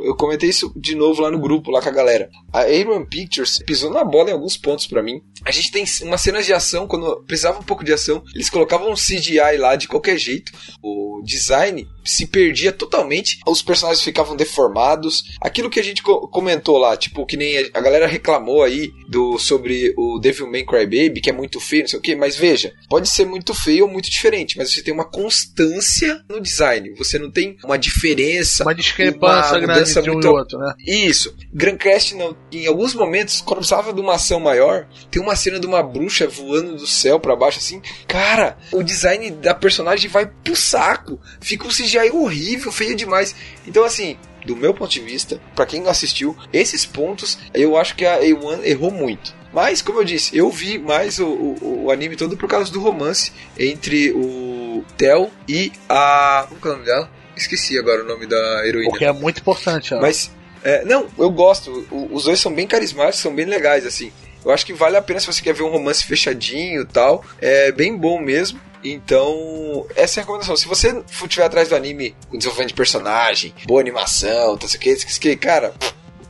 eu comentei isso de novo lá no grupo, lá com a galera. A A1 Pictures pisou na bola em alguns pontos pra mim. A gente tem umas cenas de ação, quando precisava um pouco de ação, eles colocavam um CGI lá de qualquer jeito. O design se perdia totalmente, os personagens ficavam deformados. Aquilo que a gente co- comentou lá, tipo, que nem a galera reclamou aí do sobre o Devil May Cry Crybaby, que é muito feio, não sei o quê, mas veja, pode ser muito feio ou muito diferente, mas você tem uma constância no design. Você não tem uma diferença, Uma discrepância uma grande mudança de um muito- e outro, né? Isso. Grandcast, não, em alguns momentos, quando precisava de uma ação maior, tem uma cena de uma bruxa voando do céu pra baixo, assim. Cara, o design da personagem vai pro saco. Fica um CGI horrível, feio demais. Então, assim, do meu ponto de vista, pra quem não assistiu, esses pontos, eu acho que a A1 errou muito. Mas, como eu disse, eu vi mais o, o, o anime todo por causa do romance entre o Theo e a. Como é o nome dela? Esqueci agora o nome da heroína. Porque é muito importante, ó. Mas, é, não, eu gosto. O- os dois são bem carismáticos, são bem legais, assim. Eu acho que vale a pena se você quer ver um romance fechadinho e tal. É bem bom mesmo. Então, essa é a recomendação. Se você for tiver atrás do anime com desenvolvimento de personagem, boa animação, tá, sei o que, cara,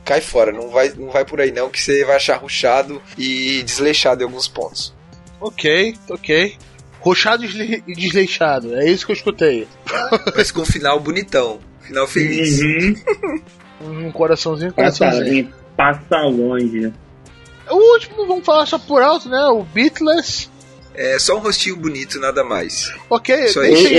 cai fora. Não vai, não vai por aí não, que você vai achar ruchado e desleixado em alguns pontos. Ok, ok. Ruxado e desle- desleixado, é isso que eu escutei. Mas com um final bonitão. Final feliz. Uhum. Um coraçãozinho, Passa, coraçãozinho. passa longe. O último, vamos falar só por alto, né? O Beatless. É só um rostinho bonito, nada mais. Ok,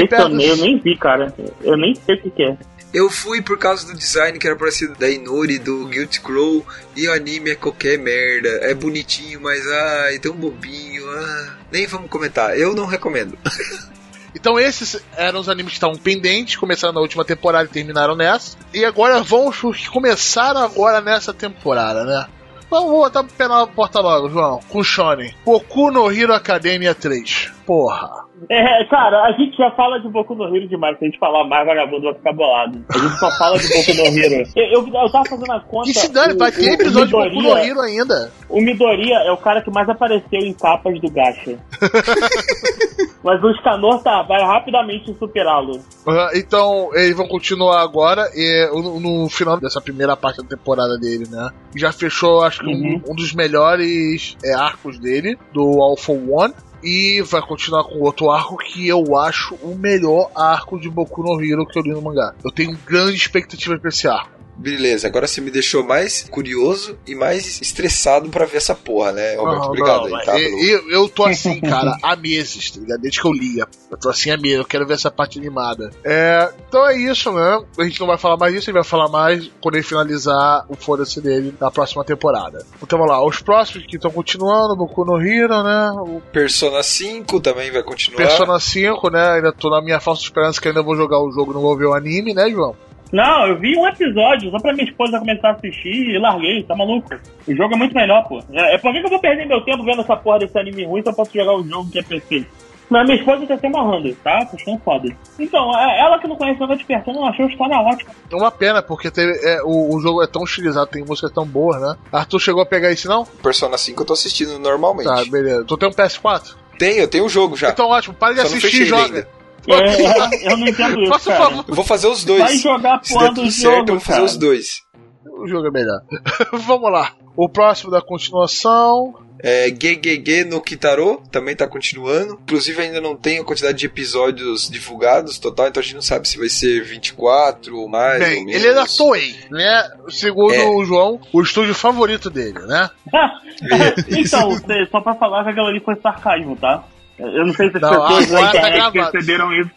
perto. eu, nem- eu nem vi, cara. Eu nem sei o que, que é. Eu fui por causa do design que era parecido da Inori, do Guilty Crow, e o anime é qualquer merda. É bonitinho, mas ai, tão bobinho. Ah, nem vamos comentar. Eu não recomendo. Então esses eram os animes que estavam pendentes, começaram na última temporada e terminaram nessa. E agora vamos os que começaram agora nessa temporada, né? Vamos botar na porta logo, João. Com Shonen. No Hero Academia 3. Porra. É, cara, a gente já fala de Boku no Hero demais. Se a gente falar mais, vagabundo vai ficar bolado. A gente só fala de Boku no Hero. Eu, eu, eu tava fazendo a conta. E se dane, vai ter episódio de Boku no Hero ainda. O Midoriya é o cara que mais apareceu em capas do Gacha. Mas o Scanor tá, vai rapidamente superá-lo. Uhum, Então, eles vão continuar agora e no, no final dessa primeira parte da temporada dele, né? Já fechou, acho que Uhum. um, um dos melhores é, arcos dele, do All for One. E vai continuar com outro arco que eu acho o melhor arco de Boku no Hero que eu li no mangá. Eu tenho grande expectativa pra esse arco. Beleza, agora você me deixou mais curioso e mais estressado pra ver essa porra, né, Roberto? Não, Obrigado não, aí, tá? eu, eu, eu tô assim, cara, há meses, tá ligado? Desde que eu lia. Eu tô assim há meses, eu quero ver essa parte animada. É, então é isso, né? A gente não vai falar mais disso, a gente vai falar mais quando ele finalizar o foda-se dele na próxima temporada. Então vamos lá, os próximos que estão continuando, Boku no Hero, né? O Persona 5 também vai continuar. Persona 5, né? Ainda tô na minha falsa esperança que ainda vou jogar o jogo não vou ver o anime, né, João? Não, eu vi um episódio só pra minha esposa começar a assistir e larguei, tá maluco? O jogo é muito melhor, pô. É, é por que eu vou perder meu tempo vendo essa porra desse anime ruim se eu posso jogar um jogo que é perfeito? Mas minha esposa tá se amarrando, tá? Tô achando foda. Então, é- ela que não conhece o Despertando, não achou a história ótima. É uma pena, porque teve, é, o, o jogo é tão estilizado, tem músicas tão boas, né? Arthur chegou a pegar esse, não? Persona 5 eu tô assistindo normalmente. Tá, beleza. Tu tem um PS4? Tenho, eu tenho o jogo já. Então ótimo, para de Só assistir e joga. ainda. É, eu não entendo isso, Faça cara. favor. Eu vou fazer os dois. Vai jogar a porra der do certo, eu jogo, vou fazer cara. os dois. O jogo é melhor. Vamos lá. O próximo da continuação. É, GGG no Kitaro também tá continuando. Inclusive ainda não tem a quantidade de episódios divulgados total, então a gente não sabe se vai ser 24 ou mais ou Bem, menos. ele é da Toei, né? Segundo É. o João, o estúdio favorito dele, né? então, cê- só pra falar que aquilo ali foi sarcasmo, tá? Eu não sei se as Não, pessoas agora na tá internet gravado. perceberam isso.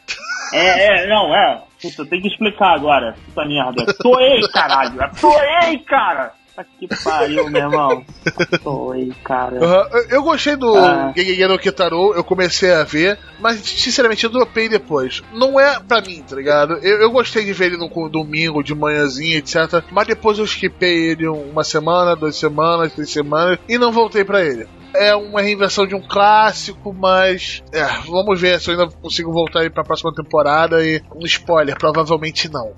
É, é, não, é. Puta, tem que explicar agora, essa merda. Toei, caralho. Toei, cara. Tá que pariu, meu irmão. Toei, cara. Aham, eu- Eu gostei do Ah. Gegege no Kitaro, eu comecei a ver, mas sinceramente eu dropei depois. Não é pra mim, tá ligado? Eu, eu gostei de ver ele no domingo, de manhãzinha, etc. Mas depois eu esquipei ele uma semana, duas semanas, três semanas e não voltei pra ele. É uma reinvenção de um clássico, mas. É, vamos ver se eu ainda consigo voltar aí pra próxima temporada e. Um spoiler, provavelmente não.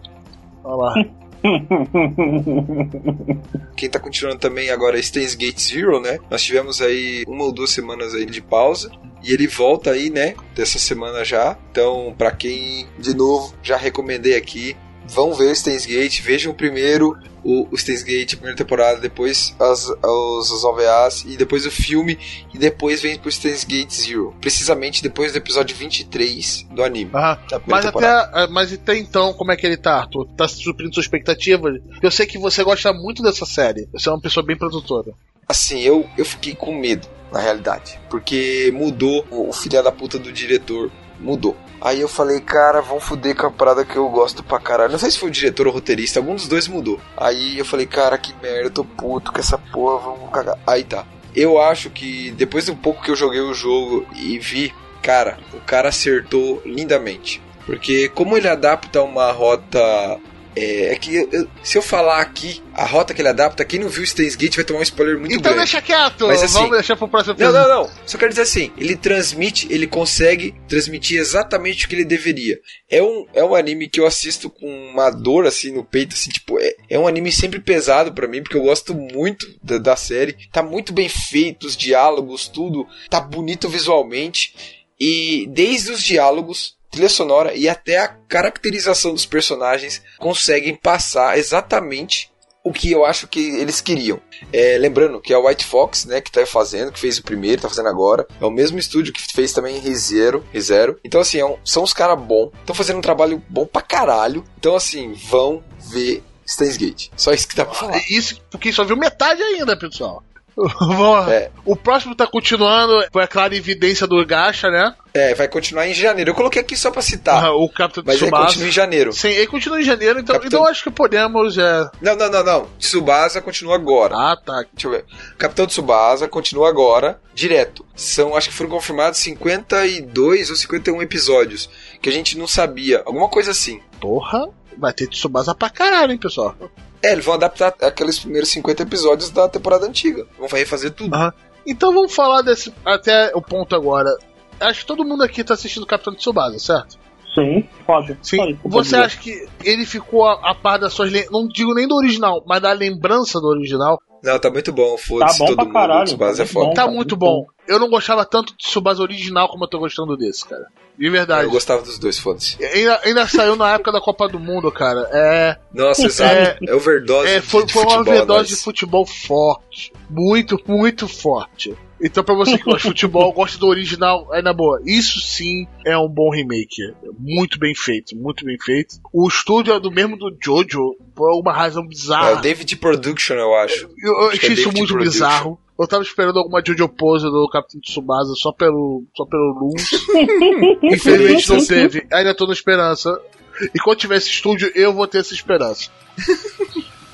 Olha lá. Quem tá continuando também agora é Stains Gate Zero, né? Nós tivemos aí uma ou duas semanas aí de pausa. E ele volta aí, né? Dessa semana já. Então, pra quem, de novo, já recomendei aqui. Vão ver o Stains Gate, vejam primeiro o, o Stains Gate, a primeira temporada, depois as, os, os OVAs, e depois o filme, e depois vem pro Stains Gate Zero. Precisamente depois do episódio 23 do anime. Aham. Mas temporada. até, ah, mas até então, como é que ele tá, Arthur? Tá suprindo suas expectativas? Eu sei que você gosta muito dessa série. Você é uma pessoa bem produtora. assim, eu, eu fiquei com medo, na realidade. Porque mudou o, o filho da puta do diretor. Mudou. Aí eu falei, cara, vão foder com a parada que eu gosto pra caralho. Não sei se foi o diretor ou o roteirista, algum dos dois mudou. Aí eu falei, cara, que merda, eu tô puto com essa porra, vamos cagar. Aí tá. Eu acho que depois do pouco que eu joguei o jogo e vi, cara, o cara acertou lindamente. Porque como ele adapta uma rota é, é que eu- eu- se eu falar aqui a rota que ele adapta, quem não viu Steins Gate vai tomar um spoiler muito Então grande. deixa quieto, Mas assim- vamos deixar pro próximo Não, não, não. Só quero dizer assim, ele transmite, ele consegue transmitir exatamente o que ele deveria. É um, é um anime que eu assisto com uma dor assim no peito, assim, tipo, é, é um anime sempre pesado pra mim, porque eu gosto muito da, da série. Tá muito bem feito, os diálogos, tudo. Tá bonito visualmente. E desde os diálogos, trilha sonora e até a caracterização dos personagens conseguem passar exatamente o que eu acho que eles queriam. É, lembrando que é o White Fox, né, que tá fazendo, que fez o primeiro, tá fazendo agora. É o mesmo estúdio que fez também ReZero. ReZero. Então, assim, é um- são os caras bons. Estão fazendo um trabalho bom pra caralho. Então, assim, vão ver Steins Gate. Só isso que dá pra falar. Isso porque só viu metade ainda, pessoal. Vamos lá. É. O próximo tá continuando, foi a clara evidência do Gacha, né? É, vai continuar em janeiro. Eu coloquei aqui só pra citar. Ah, o Capitão Mas ele Tsubasa. continua em janeiro. Sim, ele continua em janeiro, então, Capitão- então acho que podemos. É... Não, não, não, não. Tsubasa continua agora. Ah, tá. Deixa eu ver. Capitão Tsubasa continua agora, direto. São, acho que foram confirmados 52 ou 51 episódios. Que a gente não sabia. Alguma coisa assim. Porra, vai ter Tsubasa pra caralho, hein, pessoal. É, eles vão adaptar aqueles primeiros 50 episódios da temporada antiga. Vão refazer tudo. Aham. Então vamos falar desse até o ponto agora. Acho que todo mundo aqui tá assistindo Capitão Tsubasa, certo? Sim, foda. Sim. Eu Você acha que ele ficou a, a par das suas. Não digo nem do original, mas da lembrança do original? Não, tá muito bom. Foda-se Tá bom todo pra mundo. caralho, Tsubasa é tá foda. bom. Tá cara, muito muito bom. Eu não gostava tanto de Tsubasa original como eu tô gostando desse, cara. De verdade. Eu gostava dos dois, foda-se. Ainda, ainda saiu na época da Copa do Mundo, cara. É. Nossa, exato. É, overdose. é, foi, de foi uma futebol, overdose nós. de futebol forte. Muito, muito forte. Então, pra você que gosta de futebol, gosta do original, é na boa. Isso sim é um bom remake. Muito bem feito, muito bem feito. O estúdio é do mesmo do Jojo, por alguma razão É o bizarra. David Production, eu acho. Eu, eu acho é achei isso David muito Production. bizarro. Eu tava esperando alguma Jojo pose do Capitão Tsubasa só pelo, só pelo Luz. Infelizmente não teve. Ainda tô na esperança. E quando tiver esse estúdio, eu vou ter essa esperança.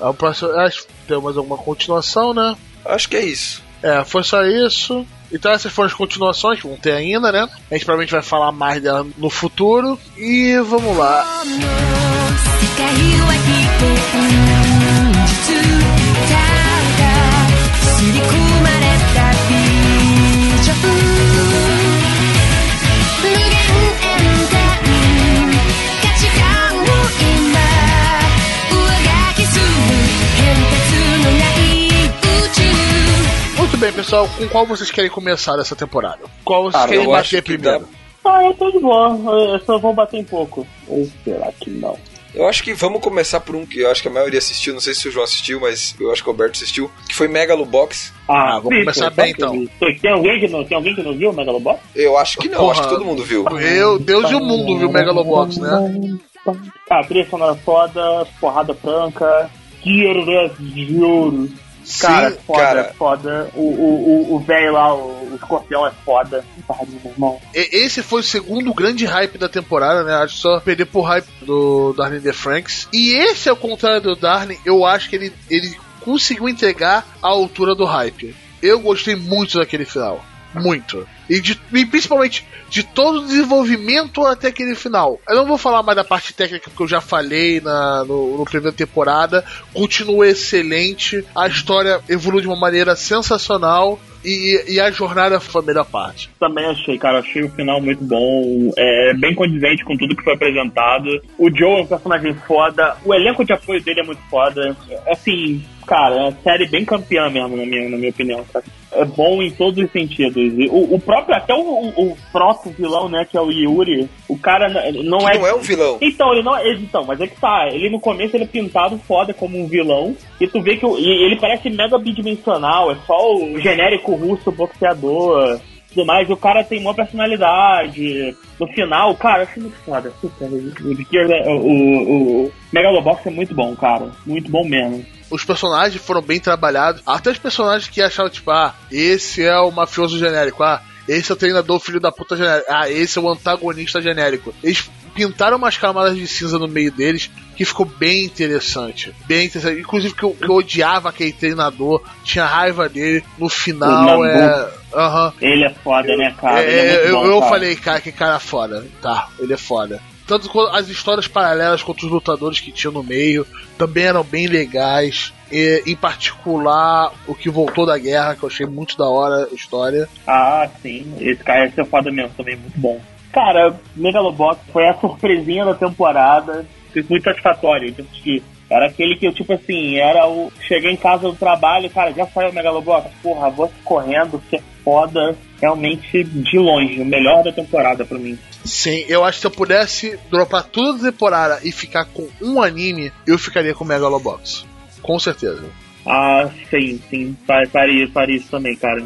Aí o próximo, acho que tem mais alguma continuação, né? Acho que é isso. É, foi só isso. Então essas foram as continuações, que vão ter ainda, né? A gente provavelmente vai falar mais dela no futuro. E vamos lá. 世 Muito bem, pessoal. Com qual vocês querem começar essa temporada? Qual vocês Cara, querem bater que primeiro? Ah, eu tô de boa. Eu só vou bater um pouco. Ou será que não? Eu acho que vamos começar por um que eu acho que a maioria assistiu, não sei se o João assistiu, mas eu acho que o Alberto assistiu, que foi Megalobox. Ah, vamos sim, começar bem, então. Tem, alguém que não, tem alguém que não viu o Megalobox? Eu acho que não, Porra. acho que todo mundo viu. Eu, Deus e o mundo viu Megalobox, né? Ah, trilha sonora foda, porrada franca, guerras de ouro. Cara, Sim, foda, cara. foda. O velho lá, o, o escorpião é foda. Tadinho, meu irmão. Esse foi o segundo grande hype da temporada, né? Acho que só perder por hype do Darling the Franks. E esse, ao contrário do Darling, eu acho que ele, ele conseguiu entregar a altura do hype. Eu gostei muito daquele final. Muito. E, de- e principalmente de todo o desenvolvimento até aquele final. Eu não vou falar mais da parte técnica que eu já falei na, no, no primeira temporada. Continua excelente. A história evolui de uma maneira sensacional. E, e a jornada foi a melhor parte. Também achei, cara. Achei o final muito bom. É bem condizente com tudo que foi apresentado. O Joe é um personagem foda. O elenco de apoio dele é muito foda. Assim, cara, é uma série bem campeã mesmo, na minha, na minha opinião. Cara. É bom em todos os sentidos. O, o próprio, até o, o, próprio vilão, né, que é o Yuri, o cara não Que é. não é um vilão. Então, ele não. ele- Então, mas é que tá. Ele no começo ele é pintado foda como um vilão. E tu vê que ele parece mega bidimensional. É só o genérico russo boxeador. Tudo mais. E o cara tem uma personalidade. No final, cara, eu achei muito foda. O, o, o, o Megalobox é muito bom, cara. Muito bom mesmo. Os personagens foram bem trabalhados. Até os personagens que achavam, tipo, ah, esse é o mafioso genérico. Ah, esse é o treinador filho da puta genérico. Ah, esse é o antagonista genérico. Eles pintaram umas camadas de cinza no meio deles que ficou bem interessante. Bem interessante. Inclusive que eu, que eu odiava aquele treinador, tinha raiva dele. No final é. Aham. Ele é foda, né, cara? É É, eu, bom, eu cara. falei, cara, que cara foda. Tá, ele é foda. Tanto quanto as histórias paralelas contra os lutadores que tinham no meio também eram bem legais. E, em particular, o que voltou da guerra, que eu achei muito da hora a história. Ah, sim. Esse cara é foda mesmo, também muito bom. Cara, Megalobox foi a surpresinha da temporada. Foi muito satisfatório de assistir. Era aquele que eu, tipo assim, era o. Cheguei em casa do trabalho, cara, já saiu o Megalobox? Porra, vou correndo, que é foda. Realmente, de longe, o melhor da temporada pra mim. Sim, eu acho que se eu pudesse dropar toda a temporada e ficar com um anime, eu ficaria com Megalobox. Com certeza. Ah, sim, sim. fa- Faria, faria isso também, cara.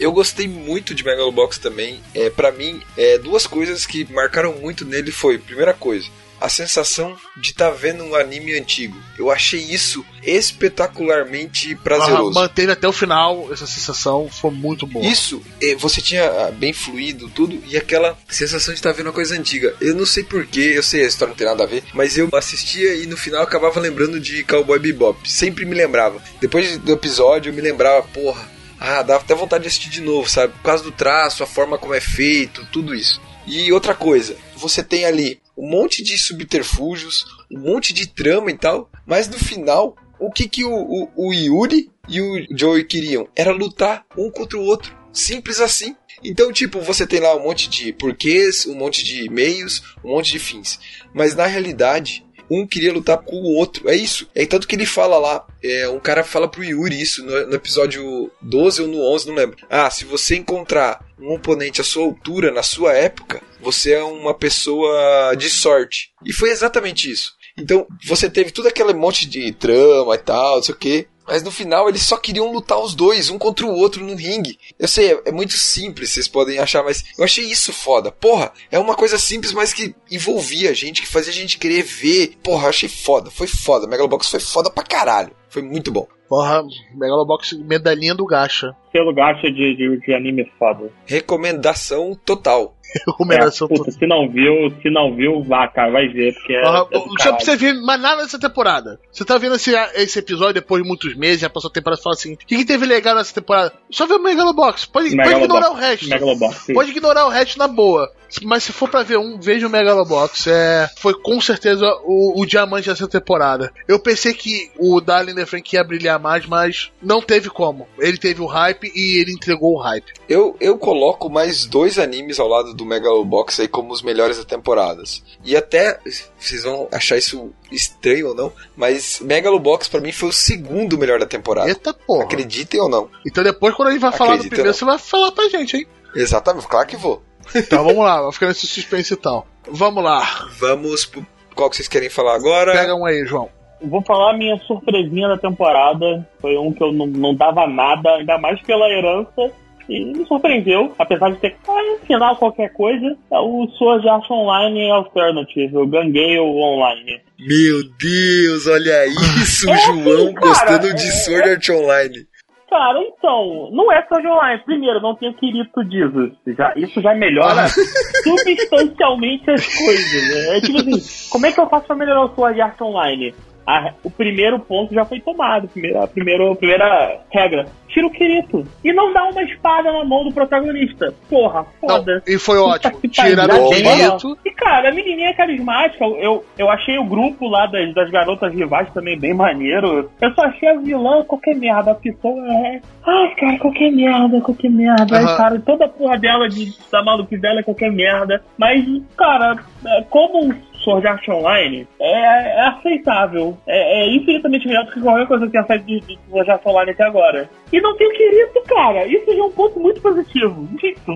Eu gostei muito de Megalobox também. É, para mim, é, duas coisas que marcaram muito nele foi, primeira coisa, a sensação de estar vendo um anime antigo. Eu achei isso espetacularmente Ah, prazeroso. manteve até o final essa sensação, foi muito bom. Isso, é, você tinha ah, bem fluido tudo e aquela sensação de estar vendo uma coisa antiga. Eu não sei porquê, eu sei a história não tem nada a ver, mas eu assistia e no final acabava lembrando de Cowboy Bebop. Sempre me lembrava. Depois do episódio eu me lembrava, porra, ah, dava até vontade de assistir de novo, sabe? Por causa do traço, a forma como é feito, tudo isso. E outra coisa, você tem ali um monte de subterfúgios, um monte de trama e tal, mas no final, o que que o, o, o Yuri e o Joey queriam? Era lutar um contra o outro. Simples assim. Então, tipo, você tem lá um monte de porquês, um monte de meios, um monte de fins. Mas na realidade, um queria lutar com o outro. É isso. É tanto que ele fala lá. É, um cara fala pro Yuri isso no, no episódio 12 ou no 11, não lembro. Ah, se você encontrar um oponente à sua altura, na sua época, você é uma pessoa de sorte. E foi exatamente isso. Então, você teve todo aquele monte de trama e tal, não sei o que. Mas no final eles só queriam lutar os dois, um contra o outro no ringue. Eu sei, é, é muito simples, vocês podem achar, mas eu achei isso foda. Porra, é uma coisa simples, mas que envolvia a gente, que fazia a gente querer ver. Porra, achei foda, foi foda. Megalobox foi foda pra caralho. Foi muito bom. Porra, Megalobox, medalhinha do Gacha. Pelo gacha de, de, de anime foda. Recomendação total. Recomendação É, puta, se não viu, se não viu, vá, cara, vai ver, porque é. Porra, é não tinha pra você ver mais nada dessa temporada. Você tá vendo esse, esse episódio depois de muitos meses, já passou a temporada e fala assim: o que, que teve legal nessa temporada? Só ver o Megalobox. Pode, pode Megalobox. ignorar o resto. Megalobox. Pode ignorar o resto na boa. Mas se for pra ver um, veja o Megalobox. É, foi com certeza o, o diamante dessa temporada. Eu pensei que o Darling The Frank ia brilhar mais, mas não teve como. Ele teve o hype e ele entregou o hype. Eu, eu coloco mais dois animes ao lado do Megalobox aí como os melhores da temporada. E até, vocês vão achar isso estranho ou não, mas Megalobox pra mim foi o segundo melhor da temporada. Eita porra. Acreditem ou não. Então depois, quando a gente vai falar do Acredita, primeiro, você vai falar pra gente, hein? Exatamente, claro que vou. Então vamos lá, vai ficar nesse suspense e tal. Vamos lá. Vamos pro qual que vocês querem falar agora? Pega um aí, João. Vou falar a minha surpresinha da temporada. Foi um que eu não, não dava nada, ainda mais pela herança. E me surpreendeu, apesar de ter ah, no final qualquer coisa. É o Sword Art Online Alternative, o Gangale Online. Meu Deus, olha isso, É, João cara, gostando de é- Sword Art Online. Cara, então, não é Sword Online. Primeiro, não tem o Kirito Jesus. Já, isso já melhora substancialmente as coisas. né? É tipo assim, como é que eu faço pra melhorar o Sword Art Online? A- o primeiro ponto já foi tomado. Primeira, a, primeira, a primeira regra. Tira o Kirito. E não dá uma espada na mão do protagonista. Porra, Não, foda. e foi ótimo. Tiraram o Kirito. E cara, a menininha é carismática. Eu, eu achei o grupo lá das, das garotas rivais também bem maneiro. Eu só achei a vilã qualquer merda. A pessoa é. Ai, cara, qualquer merda, qualquer merda. Ai, Aham. cara, toda a porra dela, de, da maluquice dela é qualquer merda. Mas, cara, é, como um Sword Art Online, é, é aceitável. É, é infinitamente melhor do que qualquer coisa que tenha saído de, de Sword Art Online até agora. E não tem o Kirito, cara. Isso já é um ponto muito positivo. Muito,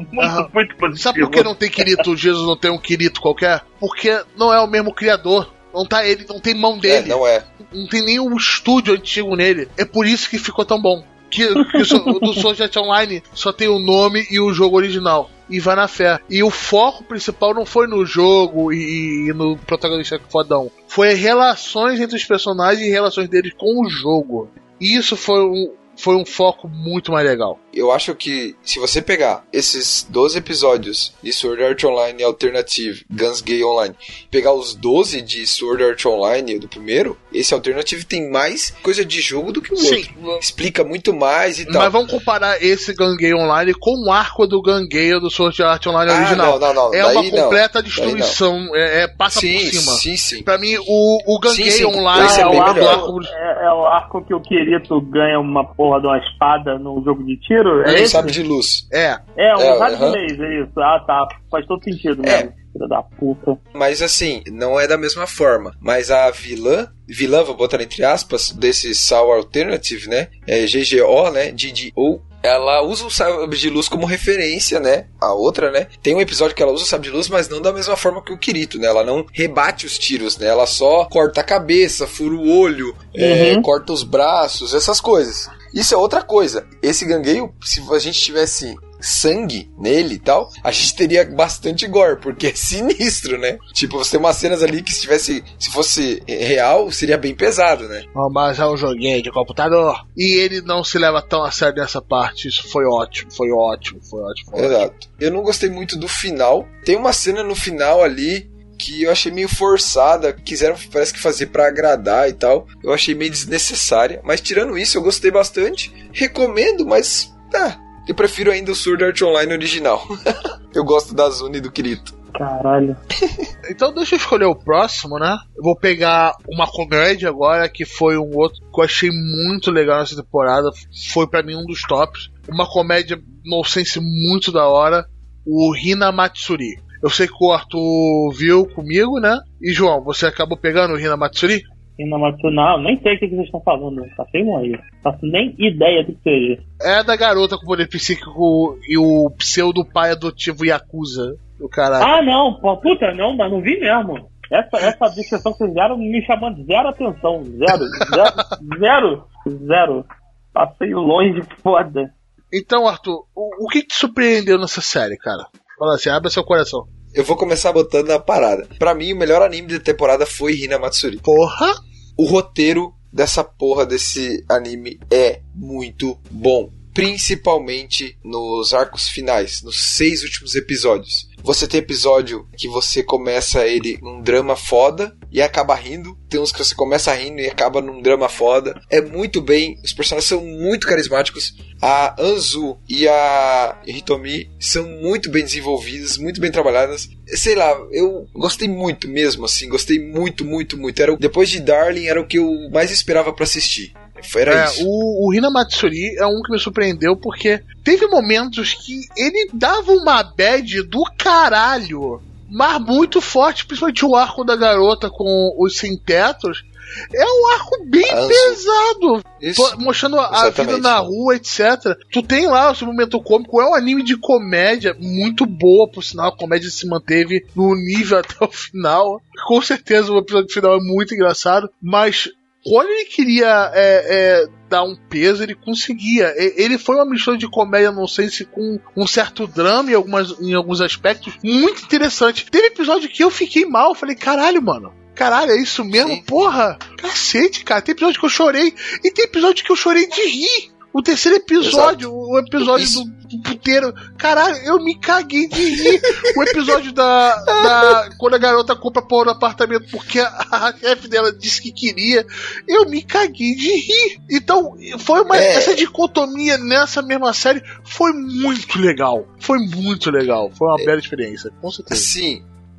muito, positivo. Sabe por que não tem Kirito, Jesus não tem um Kirito qualquer? Porque não é o mesmo criador. Não tá ele, não tem mão É, dele. não é. não tem nenhum estúdio antigo nele. É por isso que ficou tão bom. Que, que so, o do Sword Art Online só tem o nome e o jogo original. E vai na fé. E o foco principal não foi no jogo e, e no protagonista fodão. Foi relações entre os personagens e relações deles com o jogo. E isso foi um, foi um foco muito mais legal. Eu acho que se você pegar esses 12 episódios de Sword Art Online Alternative, Guns Gay Online, pegar os 12 de Sword Art Online do primeiro, esse Alternative tem mais coisa de jogo do que o Sim. outro. Explica muito mais e tal. Mas vamos comparar esse Ganguei Online com o arco do Ganguei do Sword Art Online Ah, original. não, não, não. É Daí uma completa destruição. É, é passa sim, por cima. sim, sim. Pra mim, o, o Ganguei Sim, sim. Online é é, o arco- é, é o arco que o Kirito ganha uma porra de uma espada no jogo de tiro? É Ele esse? sabe de luz. É. É, um É, raio aham. de laser, isso. Ah, tá. Faz todo sentido É. Filha da puta. Mas assim, não é da mesma forma. Mas a vilã, vilã, vou botar entre aspas, desse Soul Alternative, né? É GGO, né? DDO. Ela usa o sabre de luz como referência, né? A outra, né? Tem um episódio que ela usa o sabre de luz, mas não da mesma forma que o Kirito, né? Ela não rebate os tiros, né? Ela só corta a cabeça, fura o olho, é, Uhum. corta os braços, essas coisas. Isso é outra coisa. Esse gangueio, se a gente tivesse sangue nele e tal, a gente teria bastante gore, porque é sinistro, né? Tipo, você tem umas cenas ali que se tivesse, se fosse real, seria bem pesado, né? Mas é um joguinho de computador. E ele não se leva tão a sério nessa parte. Isso foi ótimo, foi ótimo, foi ótimo. Foi ótimo. Exato. Eu não gostei muito do final. Tem uma cena no final ali que eu achei meio forçada, quiseram parece que fazer pra agradar e tal. Eu achei meio desnecessária, mas tirando isso eu gostei bastante. Recomendo, mas ah, eu prefiro ainda o Sword Art Online original. eu gosto da Zune e do Kirito. Caralho. Então deixa eu escolher o próximo, né? Eu vou pegar uma comédia agora, que foi um outro que eu achei muito legal nessa temporada. Foi pra mim um dos tops. Uma comédia nonsense muito da hora. O Hina Matsuri. Eu sei que o Arthur viu comigo, né? E João, você acabou pegando o Hina Matsuri? Não, nem sei o que vocês estão falando. Tá sem aí. Faço nem ideia do que seja. É da garota com poder psíquico e o pseudo pai adotivo Yakuza. Do caralho. Ah, não, pô, puta, não, mas não vi mesmo. Essa, essa descrição que vocês deram me chamando zero atenção. Zero, zero, zero, zero. Passei longe, foda. Então, Arthur, o, o que te surpreendeu nessa série, cara? Fala assim, abre seu coração. Eu vou começar botando na parada. Pra mim, o melhor anime da temporada foi Hina Matsuri. Porra! O roteiro dessa porra desse anime é muito bom. Principalmente nos arcos finais, nos seis últimos episódios. Você tem episódio que você começa ele num drama foda e acaba rindo. Tem uns que você começa rindo e acaba num drama foda. É muito bem, os personagens são muito carismáticos. A Anzu e a Hitomi são muito bem desenvolvidas, muito bem trabalhadas. Sei lá, eu gostei muito mesmo, assim, gostei muito, muito, muito. Era, depois de Darling, era o que eu mais esperava pra assistir. Foi- Era É, isso. o, o Hina Matsuri é um que me surpreendeu porque teve momentos que ele dava uma bad do caralho, mas muito forte, principalmente o arco da garota com os sem-tetos. É um arco bem Anzu. pesado, Isso. Mostrando a, vida na rua, etc. Tu tem lá o seu momento cômico, é um anime de comédia muito boa, por sinal, a comédia se manteve no nível até o final. Com certeza o episódio final é muito engraçado, mas quando ele queria é, é, dar um peso, ele conseguia. Ele foi uma mistura de comédia, não sei se com um certo drama em, algumas, em alguns aspectos, muito interessante. Teve episódio que eu fiquei mal, falei, caralho, mano. Caralho, é isso mesmo? Sim. Porra! Cacete, cara. Tem episódio que eu chorei e tem episódio que eu chorei de rir. O terceiro episódio, o episódio Isso. do, puteiro. Caralho, eu me caguei de rir. o episódio da, da. Quando a garota compra pão no apartamento porque a, a chefe dela disse que queria. Eu me caguei de rir. Então, foi uma. É. Essa dicotomia nessa mesma série foi muito legal. Foi muito legal. Foi uma bela experiência, com certeza.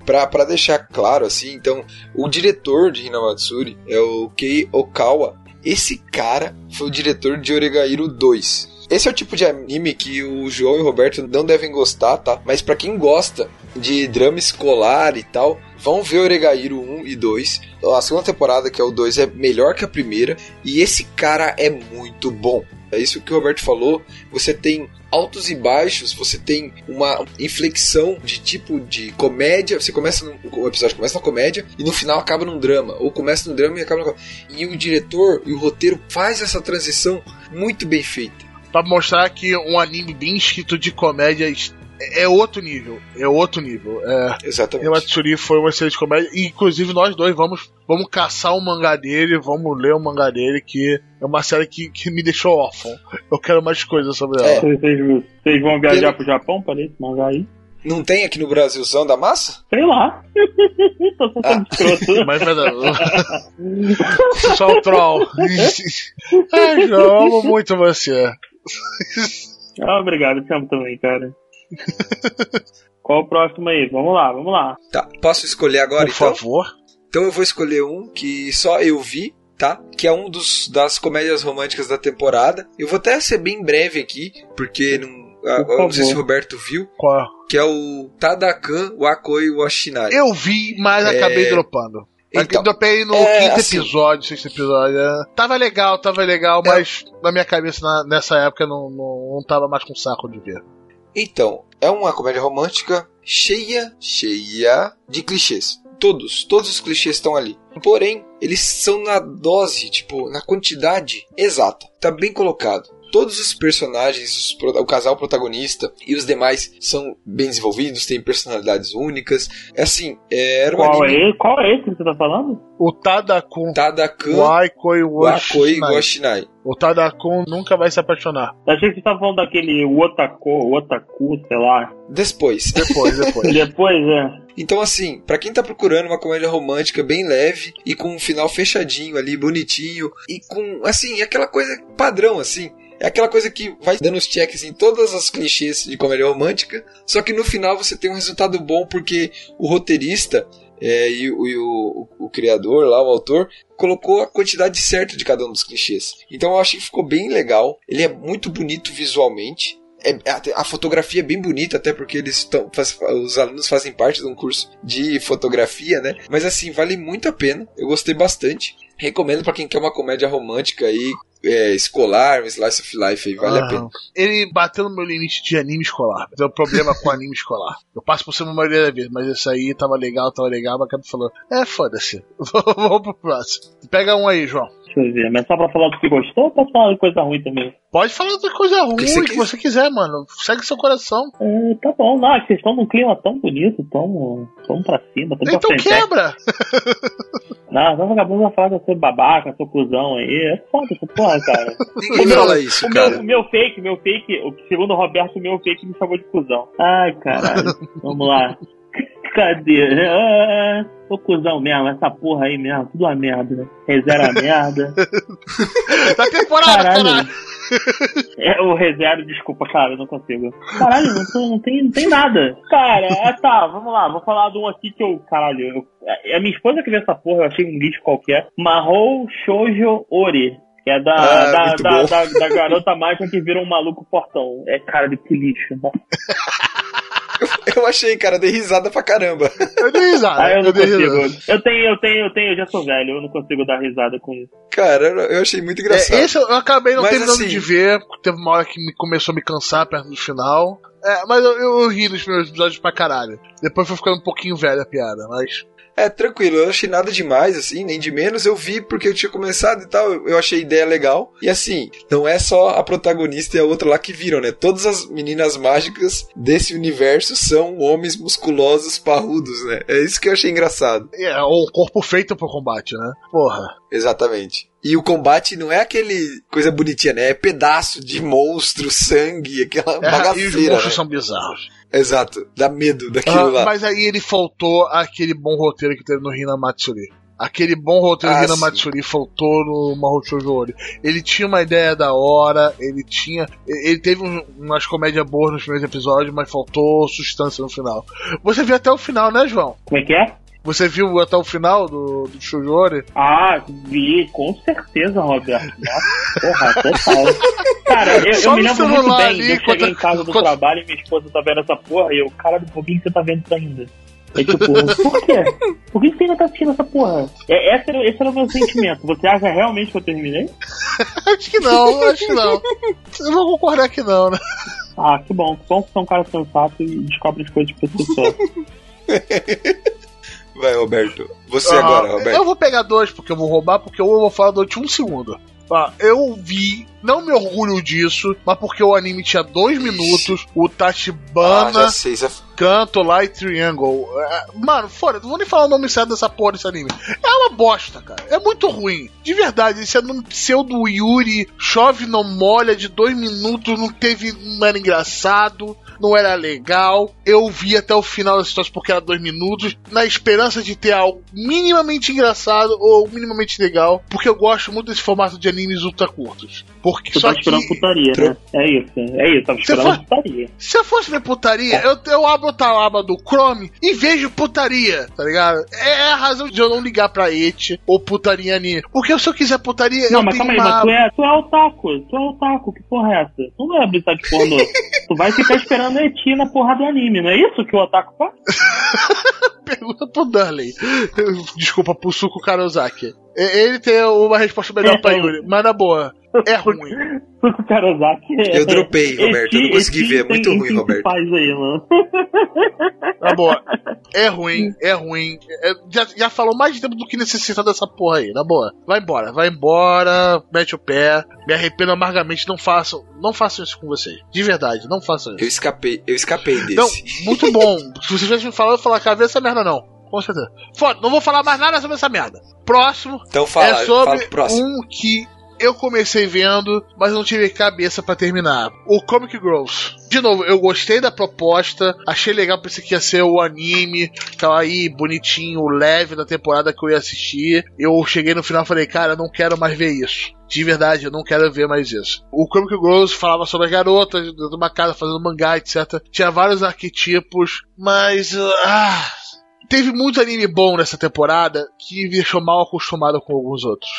Pra, pra deixar claro, assim, então, o diretor de Hinamatsuri é o Kei Okawa. Esse cara foi o diretor de Oregairo 2. Esse é o tipo de anime que o João e o Roberto não devem gostar, tá? Mas pra quem gosta de drama escolar e tal, vão ver Oregairo 1 e 2. A segunda temporada, que é o 2, é melhor que a primeira. E esse cara é muito bom. É isso que o Roberto falou. Você tem altos e baixos, você tem uma inflexão de tipo de comédia. Você começa no, o episódio começa na comédia e no final acaba num drama, ou começa no drama e acaba no e o diretor e o roteiro faz essa transição muito bem feita. Pra mostrar que um anime bem escrito de comédia é outro nível. É outro nível. É, Exatamente. Matsuri foi uma excelente comédia. E, inclusive, nós dois vamos, vamos caçar o mangá dele, vamos ler o mangá dele, que é uma série que, que me deixou órfão. Eu quero mais coisas sobre ela. Vocês, vocês vão viajar pro Japão pra ler esse mangá aí? Não tem aqui no Brasilzão da massa? Sei lá. Tô sendo escroto. Mas, mas Só o troll. Ai, João, amo muito você. Ah, obrigado, te amo também, cara. Qual o próximo aí? Vamos lá, vamos lá. Tá, posso escolher agora Por então? favor. Então eu vou escolher um que só eu vi, tá? Que é um dos das comédias românticas da temporada. Eu vou até ser bem breve aqui, porque não, ah, eu não sei se o. Roberto viu, Qual? que é o Tadakan Wakoi Washinai. Eu vi, mas É. acabei dropando. Então, eu dropei no é, quinto assim- episódio, sexto episódio. é. Tava legal, tava legal, É. mas na minha cabeça na- nessa época não, não, não tava mais com saco de ver. Então, é uma comédia romântica cheia, cheia de clichês. Todos, todos os clichês estão ali. Porém, eles são na dose, tipo, na quantidade exata. Tá bem colocado. Todos os personagens, os pro- o casal protagonista e os demais são bem desenvolvidos, têm personalidades únicas. É assim, é, era um Qual anime é, qual é esse que você tá falando? O Tadakun Tadakan Waikoi Wakoi Washinai. Washinai. O Tadakun nunca vai se apaixonar. Eu achei que você tava falando daquele Otako, Otaku, sei lá. Depois. Depois, depois. Depois, é. Então, assim, pra quem tá procurando uma comédia romântica bem leve e com um final fechadinho ali, bonitinho, e com, assim, aquela coisa padrão, assim. É aquela coisa que vai dando os checks em todas as clichês de comédia romântica, só que no final você tem um resultado bom porque o roteirista é, e, o, e o- o criador lá, o autor, colocou a quantidade certa de cada um dos clichês. Então eu achei que ficou bem legal. Ele é muito bonito visualmente. É, a, a fotografia é bem bonita, até porque eles estão. Os alunos fazem parte de um curso de fotografia, né? Mas assim, vale muito a pena. Eu gostei bastante. Recomendo pra quem quer uma comédia romântica aí, é, escolar, um slice of life aí, vale a Aham. pena. Ele bateu no meu limite de anime escolar. Eu tenho problema com anime escolar. Eu passo por cima a maioria da vez, mas esse aí tava legal, tava legal, mas acaba falando, é, foda-se. Vamos pro próximo. Pega um aí, João. Deixa eu ver. Mas só pra falar do que gostou ou posso falar de coisa ruim também? Pode falar de coisa ruim que que você você, quiser. mano. Segue seu coração. É, tá bom, não, é vocês estão num clima tão bonito, tão, tão pra cima, tão Então pra quebra! Não, não vagabundo vai falar que eu sou babaca, sou cuzão aí. É foda essa porra, cara. Ninguém meu- fala isso, o, meu, cara. o meu fake, o meu fake, o- segundo o Roberto, o meu fake me chamou de cuzão. Ai, caralho. Vamos lá. Cadê? Ah, sou cuzão mesmo, essa porra aí mesmo, tudo uma merda, né? Reserva a merda. Da temporada, Caralho. caralho. É, o reserva, desculpa, cara, eu não consigo. Caralho, não, tô- não, tem, não tem nada. Cara, é, tá, vamos lá, vou falar de um aqui que eu, caralho, eu, é a minha esposa que viu essa porra, eu achei um lixo qualquer. Mahou Shoujo Ori. Que é da, Ah, da, da, da, da garota mágica que vira um maluco portão. É cara de que lixo. Nossa. Eu achei, cara, dei risada pra caramba. Eu dei risada. Ah, eu não dei consigo. risada. Eu tenho, eu tenho, eu tenho, eu já sou velho, eu não consigo dar risada com isso. Cara, eu achei muito engraçado. É, esse eu acabei não Mas, terminando assim- de ver. Teve uma hora que me começou a me cansar perto do final. É, mas eu, eu ri nos primeiros episódios pra caralho. Depois foi ficando um pouquinho velha a piada, mas. É, tranquilo, eu não achei nada demais, assim, nem de menos. Eu vi porque eu tinha começado e tal, eu achei a ideia legal. E assim, não é só a protagonista e a outra lá que viram, né? Todas as meninas mágicas desse universo são homens musculosos, parrudos, né? É isso que eu achei engraçado. É, o corpo feito pro combate, né? Porra. Exatamente. E o combate não é aquele coisa bonitinha, né? É pedaço de monstro, sangue, aquela É, e os bagaceira. monstros Né? são bizarros. Exato, dá medo daquilo Ah, lá. mas aí ele faltou aquele bom roteiro que teve no Hina Matsuri. Aquele bom roteiro Ah, do Hina sim. Matsuri faltou no Mahou Shoujo Ori. Ele tinha uma ideia da hora, ele tinha. Ele teve um- umas comédias boas nos primeiros episódios, mas faltou substância no final. Você viu até o final, né, João? Como é que é? Você viu até o final do, do Shoujo Ori? Ah, vi, com certeza, Roberto. Nossa, porra, total. Cara, eu, eu me lembro muito bem. ali, eu cheguei em casa do trabalho e minha esposa tá vendo essa porra e eu, cara, por que você tá vendo isso ainda? É tipo, por quê? Por que você ainda tá assistindo essa porra? É, esse, era, esse era o meu sentimento. Você acha realmente que eu terminei? acho que não, acho que não. Eu vou concordar que não, né? Ah, que bom. Que bom que você é um cara sensato e descobre as coisas si só. Vai, Roberto. Você Ah, agora, Roberto. Eu vou pegar dois, porque eu vou roubar, porque eu vou falar durante um segundo. Ah, eu vi, não me orgulho disso, mas porque o anime tinha dois minutos, o Ah, Tachibana, sei. Já... Canto, Light Triangle. É, Mano, fora, não vou nem falar o nome certo dessa porra desse anime. É uma bosta, cara. É muito ruim. De verdade, esse anime pseudo Yuri, chove não molha, de dois minutos, não teve. não era engraçado. Não era legal. Eu vi até o final da situação porque era dois minutos, na esperança de ter algo minimamente engraçado ou minimamente legal, porque eu gosto muito desse formato de animes ultra curtos. Porque Tu só tá que esperando putaria, né? É isso, é isso. Tava esperando foi- putaria. se eu fosse ver putaria, eu, eu abro a aba do Chrome e vejo putaria, tá ligado? É a razão de eu não ligar pra et ou putaria anime. Porque se eu quiser putaria, Não, eu mas tenho calma aí, uma mas tu é, tu é otaku, tu é otaku, que porra é essa? Tu não é abrir site pornô. tu vai ficar esperando Eti na porra do anime, não é isso que o otaku faz? Pergunta pro Durley. Desculpa, pro Suko Karozaki. Ele tem uma resposta melhor pra Yuri, mas na boa, é ruim. Karozaki é... Eu dropei, Roberto, eu não consegui ver, é muito ruim, Roberto. que faz aí, mano. Na boa, é ruim, é ruim. É- já, já falou mais tempo do que necessita dessa porra aí, na boa. Vai embora, vai embora, mete o pé, me arrependo amargamente, não façam, não façam isso com vocês. De verdade, não façam isso. Eu escapei, eu escapei desse. Não, muito bom. Se vocês tivessem me falado, eu falar, cara, vê essa merda não. Com certeza. Foda, não vou falar mais nada sobre essa merda. Próximo Então fala, é fala sobre próximo. um que eu comecei vendo, mas não tive cabeça pra terminar. O Comic Girls. De novo, eu gostei da proposta, achei legal, pensei que ia ser o anime, tava aí bonitinho, leve da temporada que eu ia assistir. Eu cheguei no final e falei, cara, eu não quero mais ver isso. De verdade, eu não quero ver mais isso. O Comic Girls falava sobre as garotas dentro de uma casa fazendo mangá, etc. Tinha vários arquetipos, mas. Ah, teve muito anime bom nessa temporada que me deixou mal acostumado com alguns outros.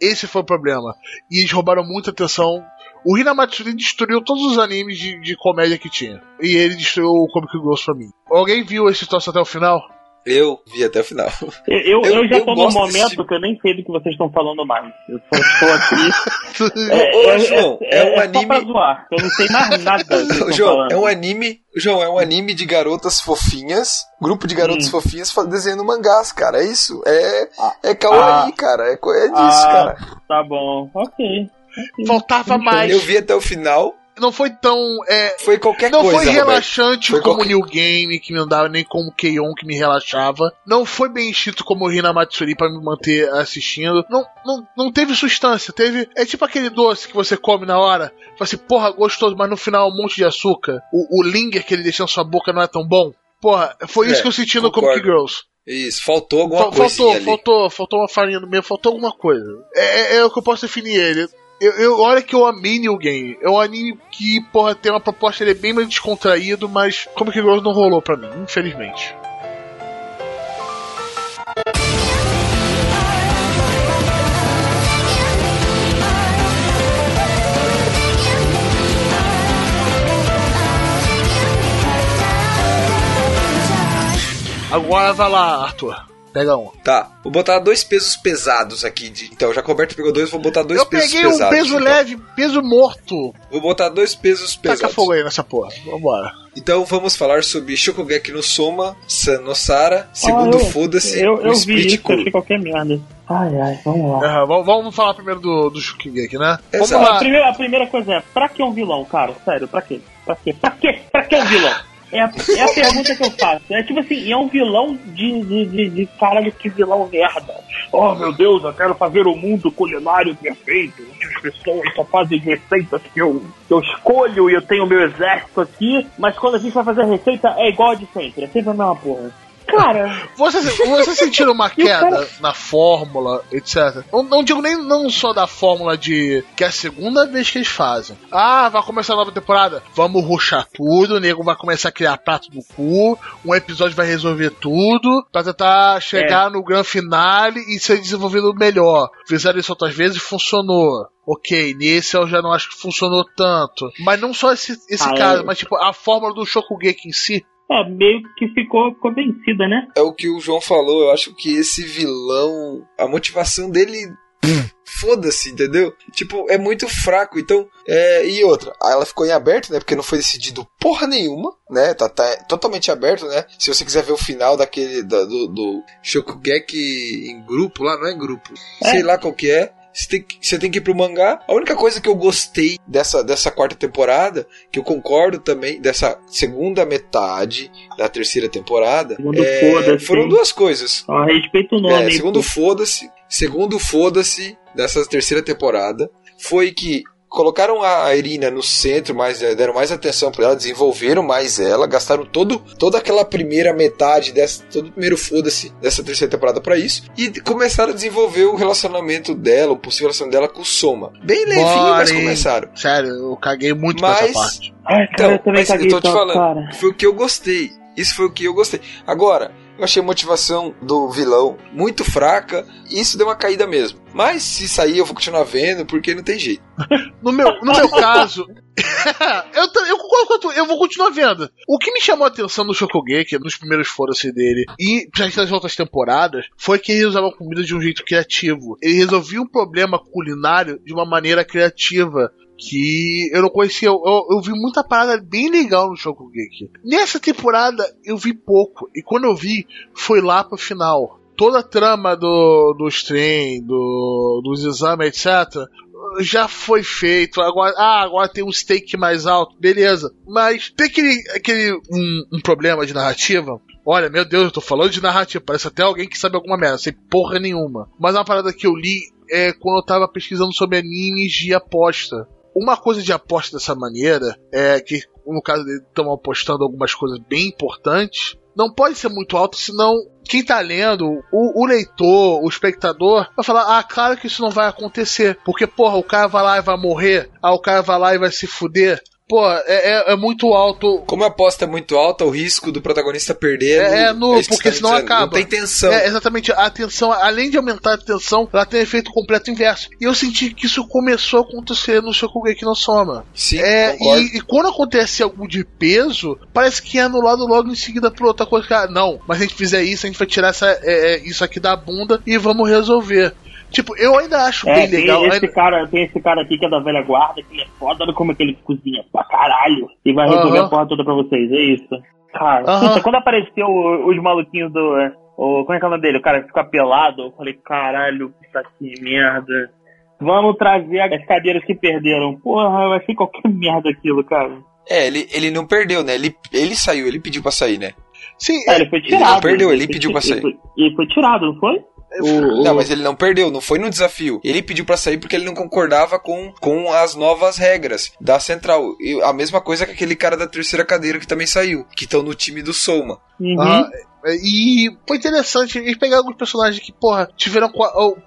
Esse foi o problema. E eles roubaram muita atenção. O Hina Matsuri destruiu todos os animes de, de comédia que tinha. E ele destruiu o Comic Girls pra mim. Alguém viu esse troço até o final? Eu vi até o final. Eu, eu, Eu- já eu tô num momento desse- que eu nem sei do que vocês estão falando mais. Eu só estou aqui. Ô, João, é um Só pra anime- zoar. Eu não sei mais nada do que vocês estão João, falando. é um anime. João, é um anime de garotas fofinhas. Grupo de garotas Hum. fofinhas desenhando mangás, cara. É isso. É, Ah. é kawaii, cara. É, é disso, Ah, cara. Tá bom, ok. Faltava mais. Eu vi até o final. Não foi tão. é, Foi qualquer não coisa. foi Roberto. relaxante Foi como qualquer- New Game, que me andava, nem como Keion, que me relaxava. Não foi bem escrito como o Hina Matsuri pra me manter assistindo. Não, não, não teve substância. Teve. É tipo aquele doce que você come na hora. Fala assim, porra, gostoso, mas no final um monte de açúcar. O, o linger que ele deixa na sua boca não é tão bom. Porra, foi isso É, que eu senti no. Comic Girls. Isso, faltou alguma Fal- coisinha faltou, ali. faltou, faltou uma farinha no meio, faltou alguma coisa. É, é- é o que eu posso definir ele. Eu, eu, olha que eu amei New Game. É um anime que, porra, tem uma proposta, ele é bem mais descontraído, mas como que não rolou pra mim, infelizmente. Agora vai lá, Arthur. Pega um. Tá, vou botar dois pesos pesados aqui. De... Então, já que o Roberto pegou dois, vou botar dois eu pesos peguei um pesados. peso então. leve, peso morto. Vou botar dois pesos Taca pesados. fogo aí nessa porra. Vambora. Então vamos falar sobre Shokugeki no Soma, Sanosara, segundo Ah, eu- Foda-se, Eu, o eu vi isso, eu achei qualquer merda. Ai, ai, vamos lá. Aham, vamos, vamos falar primeiro do, do Shukigeki, né? Vamos Exato. A lá. primeira, a primeira coisa é, pra que um vilão, cara? Sério, pra quê? Pra quê? Pra quê? Pra que um vilão? É a, é a pergunta que eu faço. É tipo assim, é um vilão de, de, de, de caralho, que vilão merda. Oh meu Deus, eu quero fazer o mundo culinário perfeito, onde as pessoas só fazem receitas que eu, que eu escolho e eu tenho meu exército aqui, mas quando a gente vai fazer a receita é igual a de sempre, é sempre a mesma porra. Cara, Você, você sentiram uma queda cara- na fórmula, etc. Não, não digo nem não só da fórmula de que é a segunda vez que eles fazem. Ah, vai começar a nova temporada. Vamos ruxar tudo, o nego vai começar a criar prato do cu, um episódio vai resolver tudo, pra tentar chegar no grande finale e ser desenvolvido melhor. Fizeram isso outras vezes e funcionou. Ok, nesse eu já não acho que funcionou tanto. Mas não só esse, esse Ah, caso, eu- mas tipo, a fórmula do Shokugeki em si É, meio que ficou convencida, né? É o que o João falou, eu acho que esse vilão, a motivação dele. Foda-se, entendeu? Tipo, é muito fraco. Então, é, e outra, ela ficou em aberto, né? Porque não foi decidido porra nenhuma, né? Tá, tá totalmente aberto, né? Se você quiser ver o final daquele da, do, do Shokugeki em grupo lá, não é em grupo, É. sei lá qual que é. Você tem, que- você tem que ir pro mangá. A única coisa que eu gostei dessa, dessa quarta temporada, que eu concordo também, dessa segunda metade da terceira temporada, é, foram duas coisas. Ó, respeita o nome. É, segundo foda-se, segundo foda-se dessa terceira temporada, foi que colocaram a Irina no centro, mais eh, deram mais atenção para ela, desenvolveram mais ela, gastaram todo toda aquela primeira metade dessa, todo o primeiro foda-se dessa terceira temporada para isso e começaram a desenvolver o relacionamento dela, o possível relacionamento dela com o Soma. Bem levinho, mas Porém, começaram. Sério, eu caguei muito com Mas- essa parte. Ai, cara, Então, eu também mas eu tô te falando, cara. foi o que eu gostei. Isso foi o que eu gostei. Agora, eu achei a motivação do vilão muito fraca e isso deu uma caída mesmo. Mas se sair, eu vou continuar vendo porque não tem jeito. No meu, no meu caso, eu, eu concordo eu vou continuar vendo. O que me chamou a atenção no Shokugeki, nos primeiros foda-se dele, e principalmente nas outras temporadas, foi que ele usava comida de um jeito criativo. Ele resolvia um problema culinário de uma maneira criativa. Que eu não conhecia. Eu, eu, vi muita parada bem legal no Shokugeki. Nessa temporada eu vi pouco. E quando eu vi, foi lá pro final. Toda a trama do, dos trem, do, dos exames, etc já foi feito, agora, ah, agora tem um stake mais alto, beleza. Mas tem aquele, aquele um, um problema de narrativa. Olha, meu Deus, eu tô falando de narrativa, parece até alguém que sabe alguma merda, sei porra nenhuma. Mas uma parada que eu li é quando eu tava pesquisando sobre animes de aposta. Uma coisa de aposta dessa maneira é que, no caso dele, estão apostando algumas coisas bem importantes. Não pode ser muito alto, senão quem tá lendo, o, o leitor, o espectador, vai falar: ah, claro que isso não vai acontecer. Porque, porra, o cara vai lá e vai morrer, ah, o cara vai lá e vai se fuder. Pô, é, é, é muito alto. Como a aposta é muito alta, o risco do protagonista perder É, é isso que porque senão dizendo. acaba. Não tem tensão. É, exatamente, a tensão, além de aumentar a tensão, ela tem efeito completo inverso. E eu senti que isso começou a acontecer no Shokugeki no Soma. Sim, É, e, e quando acontece algo de peso, parece que é anulado logo em seguida por outra coisa. Cara, não, mas se a gente fizer isso, a gente vai tirar essa, é, é, isso aqui da bunda e vamos resolver. Tipo, eu ainda acho É, bem tem legal. esse, ainda- cara, tem esse cara aqui que é da velha guarda, que ele é foda, olha como é que ele cozinha pra caralho. E vai resolver Aham. a porra toda pra vocês, é isso. Cara, Aham. puta, quando apareceu os maluquinhos do. é, O, como é que é o nome dele? O cara que fica pelado, eu falei, caralho, puta que merda. Vamos trazer as cadeiras que perderam. Porra, eu achei qualquer merda aquilo, cara. É, ele, ele não perdeu, né? Ele, ele saiu, ele pediu pra sair, né? Sim, É, ele foi tirado. não perdeu, ele foi pediu pra sair. Ele foi, ele foi tirado, não foi? O- Não, o- mas ele não perdeu, não foi no desafio. Ele pediu pra sair porque ele não concordava com, com as novas regras da central. E a mesma coisa que aquele cara da terceira cadeira que também saiu, que estão no time do Soma. Uhum. Ah, e foi interessante, eles pegaram alguns personagens que, porra, tiveram,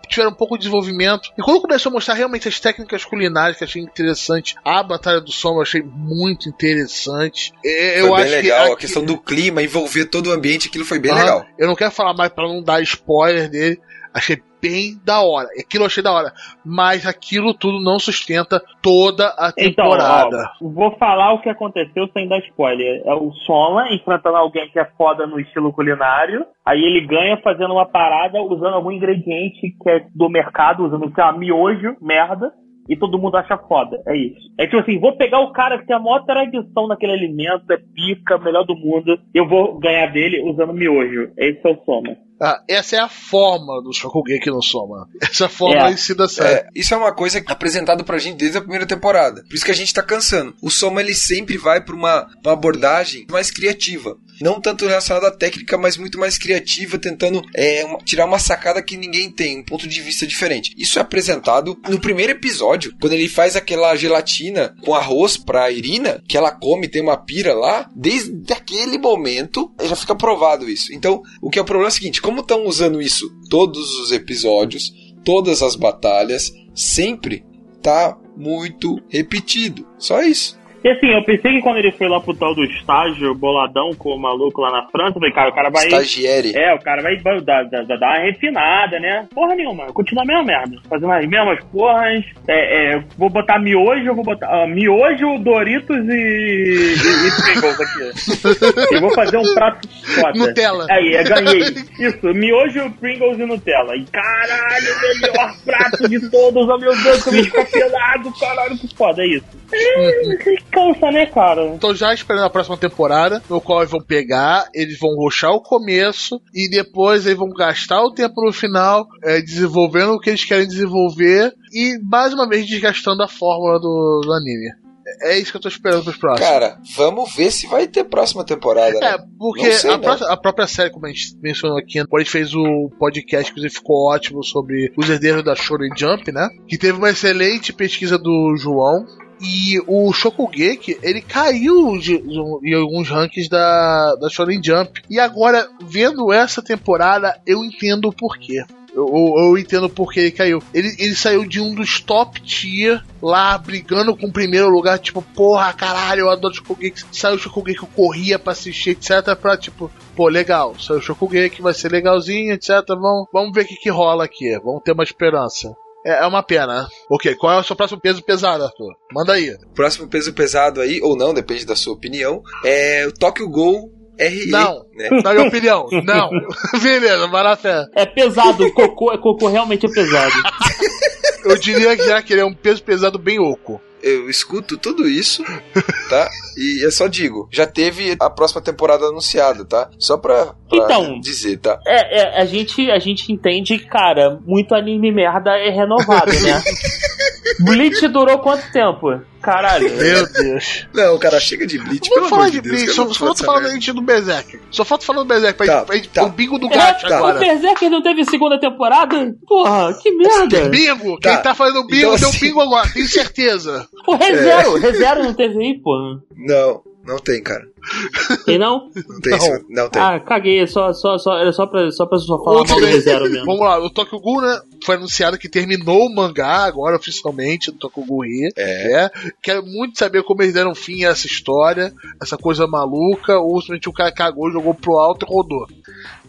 tiveram pouco de desenvolvimento. E quando começou a mostrar realmente as técnicas culinárias, que achei interessante, a Batalha do Som eu achei muito interessante. Eu foi acho bem que legal, a aqui- questão do clima, envolver todo o ambiente, aquilo foi bem Aham. legal. Eu não quero falar mais pra não dar spoiler dele. Achei bem da hora. Aquilo eu achei da hora. Mas aquilo tudo não sustenta toda a Então, temporada. ó, vou falar o que aconteceu sem dar spoiler. É o Soma enfrentando alguém que é foda no estilo culinário. Aí ele ganha fazendo uma parada usando algum ingrediente que é do mercado, usando, sei lá, miojo, merda. E todo mundo acha foda. É isso. É tipo assim, vou pegar o cara que tem a maior tradição naquele alimento, é pica, melhor do mundo. Eu vou ganhar dele usando miojo. Esse é o Soma. Ah, essa é a forma do Shokugeki no Soma. Essa forma É. em si dá certo. É, isso é uma coisa apresentada pra gente desde a primeira temporada. Por isso que a gente tá cansando. O Soma ele sempre vai pra uma, uma abordagem mais criativa. Não tanto relacionada à técnica, mas muito mais criativa, tentando é, uma- tirar uma sacada que ninguém tem, um ponto de vista diferente. Isso é apresentado no primeiro episódio, quando ele faz aquela gelatina com arroz pra Irina, que ela come, tem uma pira lá. Desde aquele momento já fica provado isso. Então, o que é o problema é o seguinte: como estão usando isso todos os episódios, todas as batalhas, sempre tá muito repetido. Só isso. E assim, eu pensei que quando ele foi lá pro tal do estágio, boladão com o maluco lá na França, eu falei, cara, o cara vai. Estagiário. É, o cara vai dar, dar, dar uma refinada, né? Porra nenhuma, continua a mesma merda. Fazendo as mesmas porras. É, é, vou botar miojo, vou botar. ah, miojo, Doritos e. e, e Pringles aqui. Eu vou fazer um prato foda. Nutella. Aí, eu ganhei. Isso, miojo, Pringles e Nutella. E caralho, o melhor prato de todos. Oh meu Deus, como fica pelado, caralho, que foda, é isso. É, cansa, né, cara? Tô já esperando a próxima temporada, no qual eles vão pegar, eles vão roxar o começo e depois eles vão gastar o tempo no final é, desenvolvendo o que eles querem desenvolver e mais uma vez desgastando a fórmula do, do anime. É é isso que eu tô esperando pros próximos. Cara, vamos ver se vai ter próxima temporada, É, né? porque Não sei, a, pró- a própria série, como a gente mencionou aqui, a gente fez o podcast, que ficou ótimo sobre os herdeiros da Shonen Jump, né? Que teve uma excelente pesquisa do João. E o Shokugeki, ele caiu de- de- em alguns rankings da, da Shonen Jump. E agora, vendo essa temporada, eu entendo o porquê. Eu, eu, eu entendo por que ele caiu. Ele, ele saiu de um dos top tier lá, brigando com o primeiro lugar, tipo, porra, caralho, eu adoro Shokugeki. Saiu o Shokugeki, eu corria pra assistir, etc. Pra, tipo, pô, legal, saiu o Shokugeki, vai ser legalzinho, etc. Vamos, vamos ver o que, que rola aqui. Vamos ter uma esperança. É, é uma pena. Ok, qual é o seu próximo peso pesado, Arthur? Manda aí. Próximo peso pesado aí, ou não, depende da sua opinião, é o Tokyo Gol RE. Não. Né? Na minha opinião, não. Beleza, fé. É pesado, cocô, cocô realmente é pesado. Eu diria que já que ele é um peso pesado bem oco. Eu escuto tudo isso, tá? E eu só digo, já teve a próxima temporada anunciada, tá? Só pra, pra Então. dizer, tá? É, é, a, gente, a gente entende que, cara, muito anime merda é renovado, né? Bleach durou quanto tempo? Caralho. Meu Deus. Não, cara, chega de Bleach, pelo Vamos falar amor de de Deus. Bleach, só, só falta falar da gente do Berserk. Só falta falar do Berserk pra, Tá, gente, pra gente tá. o bingo do É, gato o agora. Berserker não teve segunda temporada? Porra, que merda. Bingo! Tá. Quem tá fazendo bingo Então, deu assim- bingo agora, tenho certeza. O ReZero, ReZero não teve aí, porra. Não, não tem, cara. Tem não? Não tem, Não. não tem. Ah, caguei, é só, só, só, era só pra, só pra só falar Outro mal do. ReZero mesmo. Vamos lá, o Tokyo Ghoul, né, foi anunciado que terminou o mangá agora oficialmente do Tokyo Ghoul Ri. É. É. Quero muito saber como eles deram fim a essa história, essa coisa maluca, ou simplesmente o cara cagou, jogou pro alto e rodou.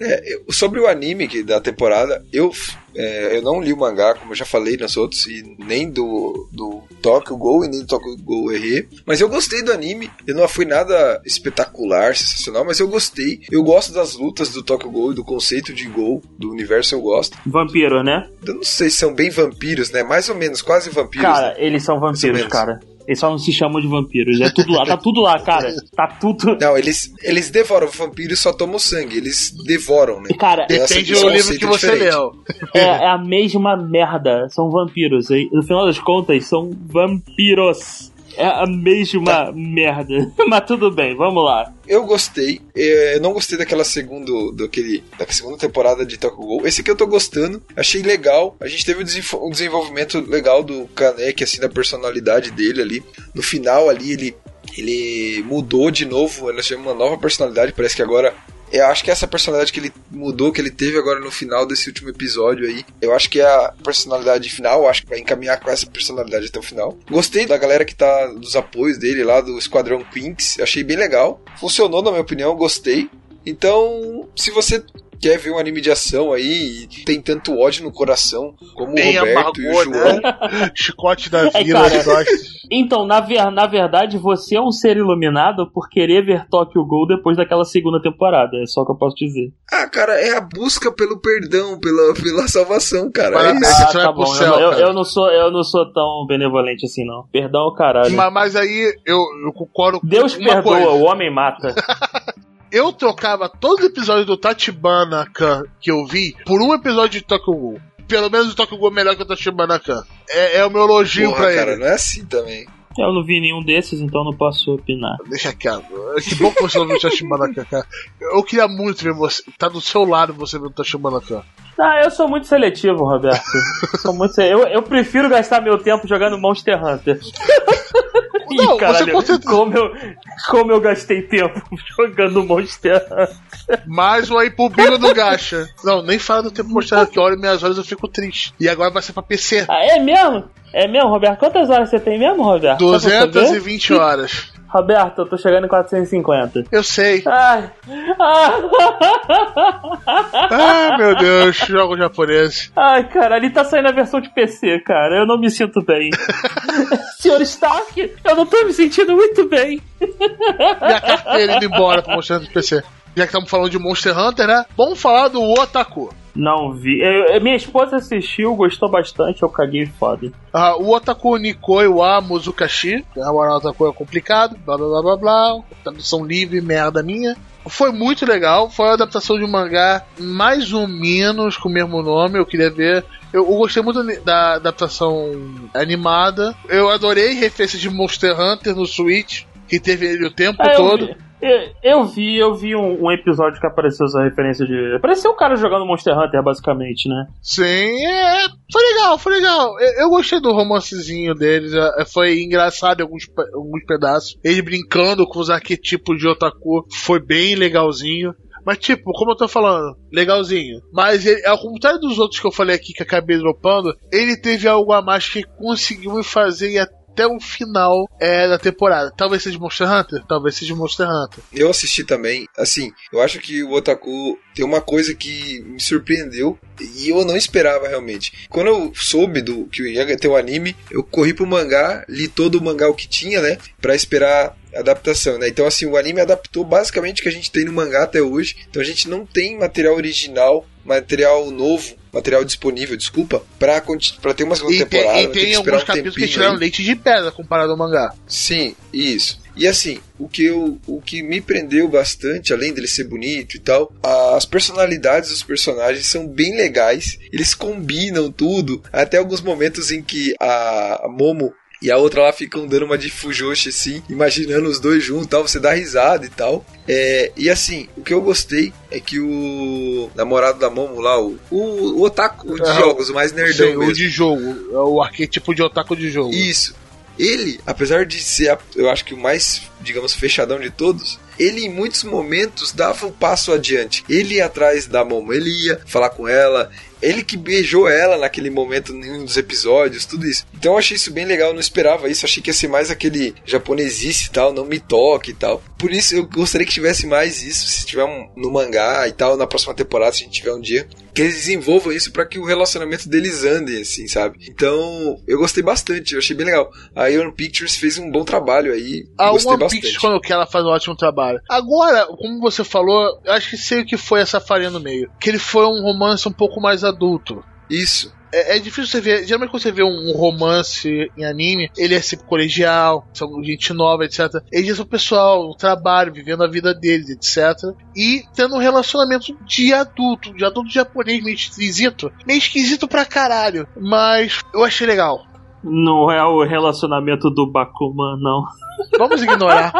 É, eu- sobre o anime que, da temporada, eu, é, eu não li o mangá, como eu já falei nos outros, e nem do, do Tokyo Ghoul e nem do Tokyo Ghoul RE, mas eu gostei do anime, eu não fui nada espetacular, sensacional, mas eu gostei. Eu gosto das lutas do Tokyo Ghoul e do conceito de Ghoul, do universo eu gosto. Vampiro, né? Eu não sei se são bem vampiros, né? Mais ou menos, quase vampiros. Cara, né? eles são vampiros, cara. Eles só não se chamam de vampiros. É tudo lá, tá tudo lá, cara. Tá tudo. Não, eles, eles devoram vampiros só tomam sangue, eles devoram, né? Cara, Tem Depende do livro conceito que você diferente. leu. é, é a mesma merda. São vampiros. E, no final das contas, são vampiros. É a mesma merda. Mas tudo bem, vamos lá. Eu gostei. É, Eu não gostei daquela segundo, daquele, da segunda temporada de Tokyo Ghoul. Esse aqui eu tô gostando. Achei legal. A gente teve um desenvolvimento legal do Kaneki, assim, da personalidade dele ali. No final ali, ele, ele mudou de novo. Ele achou uma nova personalidade. Parece que agora... Eu acho que essa personalidade que ele mudou, que ele teve agora no final desse último episódio aí, eu acho que é a personalidade final, acho que vai encaminhar com essa personalidade até o final. Gostei da galera que tá dos apoios dele lá, do Esquadrão Quinks, achei bem legal. Funcionou, na minha opinião, gostei. Então, se você quer ver um anime de ação aí e tem tanto ódio no coração como Bem o Roberto e o amargou, João, né? Chicote da É, vida, cara. Então, na, ver- na verdade, você é um ser iluminado por querer ver Tokyo Ghoul depois daquela segunda temporada. É só o que eu posso dizer. ah, cara, é a busca pelo perdão, pela, pela salvação, cara. É isso. Vai pro bom. céu, eu, eu, cara. eu não sou, eu não sou tão benevolente assim, não. Perdão, o caralho. Mas, mas aí eu, eu concordo com Deus perdoa, coisa. o homem mata. Eu trocava todos os episódios do Tachibana Kan que eu vi por um episódio de Tokyo Ghoul. Pelo menos o Tokyo Ghoul é melhor que o Tachibana Kan. É, é o meu elogio Porra, pra cara, ele. não é assim também. Eu não vi nenhum desses, então não posso opinar. Deixa quieto. Que bom que você não viu o Tachibana Kan, cara. Eu queria muito ver você. Tá do seu lado você ver o Tachibana Kan. Ah, eu sou muito seletivo, Roberto. sou muito se- eu, eu prefiro gastar meu tempo jogando Monster Hunter. Ih, Não, você caralho, certeza- como, eu, como eu gastei tempo jogando Monster Hunter. Mais um aí pro bingo do Gacha. Não, nem fala do tempo mostrando que eu olho minhas horas eu fico triste. E agora vai ser pra PC. Ah, é mesmo? É mesmo, Roberto? Quantas horas você tem mesmo, Roberto? Só pra saber? 220 horas. Roberto, eu tô chegando em 450. Eu sei. Ai. Ah, meu Deus, jogos japoneses. Ai, cara, ali tá saindo a versão de PC, cara. Eu não me sinto bem. Senhor Stark, eu não tô me sentindo muito bem. Minha carteira indo embora pra mostrar do PC. Já que estamos falando de Monster Hunter, né? Vamos falar do Otaku. Não vi. Eu- minha esposa assistiu, gostou bastante, eu caguei foda. Ah, o Otaku Nikoi wa Muzukashi. Na moral, Otaku é complicado. Blá blá blá blá blá. Tradução livre, merda minha. Foi muito legal. Foi uma adaptação de um mangá mais ou menos com o mesmo nome. Eu queria ver. Eu, eu gostei muito da adaptação animada. Eu adorei referências de Monster Hunter no Switch. Que teve ele o tempo Ah, todo. vi. Eu, vi, eu vi um, um episódio que apareceu essa referência de. Apareceu o cara jogando Monster Hunter, basicamente, né? Sim, é, foi legal, foi legal. Eu, eu gostei do romancezinho deles, é, foi engraçado alguns, alguns pedaços. Ele brincando com os arquetipos de otaku foi bem legalzinho. Mas, tipo, como eu tô falando, legalzinho. Mas, ele, ao contrário dos outros que eu falei aqui que acabei dropando, ele teve algo a mais que conseguiu me fazer ir até o final é, da temporada. Talvez seja Monster Hunter, talvez seja Monster Hunter. Eu assisti também. Assim, eu acho que o Otaku tem uma coisa que me surpreendeu e eu não esperava realmente. Quando eu soube do que ia ter o anime, eu corri pro mangá, li todo o mangá o que tinha, né? Pra esperar adaptação, né? Então, assim, o anime adaptou basicamente o que a gente tem no mangá até hoje. Então, a gente não tem material original, material novo, material disponível, desculpa, pra, pra ter uma segunda E tem, temporada. e tem que esperar alguns um capítulos que tiraram aí. leite de pedra comparado ao mangá. Sim, isso. E assim, o que, eu, o que me prendeu bastante, além dele ser bonito e tal, as personalidades dos personagens são bem legais. Eles combinam tudo. Até alguns momentos em que a Momo e a outra lá ficam dando uma de fujoshi assim, imaginando os dois juntos, tal, você dá risada e tal. É, e assim, o que eu gostei é que o namorado da Momo lá, o, o, o otaku de Ah, jogos, o mais nerdão mesmo. o de jogo, é o arquétipo de otaku de jogo. Isso. Ele, apesar de ser, eu acho que o mais, digamos, fechadão de todos, ele em muitos momentos dava um passo adiante. Ele ia atrás da Momo, ele ia falar com ela, ele que beijou ela naquele momento em um dos episódios, tudo isso. Então eu achei isso bem legal, eu não esperava isso, achei que ia ser mais aquele japonesice e tal, não me toque e tal. Por isso eu gostaria que tivesse mais isso, se tiver um, no mangá e tal, na próxima temporada, se a gente tiver um dia, que eles desenvolvam isso para que o relacionamento deles ande, assim, sabe? Então eu gostei bastante, eu achei bem legal. A Iron Pictures fez um bom trabalho aí, A gostei One bastante. Piece, quando que ela faz um ótimo trabalho. Agora, como você falou, eu acho que sei o que foi essa farinha no meio. Que ele foi um romance um pouco mais adulto. Isso. É, é difícil você ver. Geralmente quando você vê um romance em anime, ele é sempre colegial, são gente nova, etc. Eles são pessoal, no trabalho, vivendo a vida deles, etc. E tendo um relacionamento de adulto, de adulto japonês meio esquisito. Meio esquisito pra caralho. Mas eu achei legal. Não é o relacionamento do Bakuman, não. Vamos ignorar.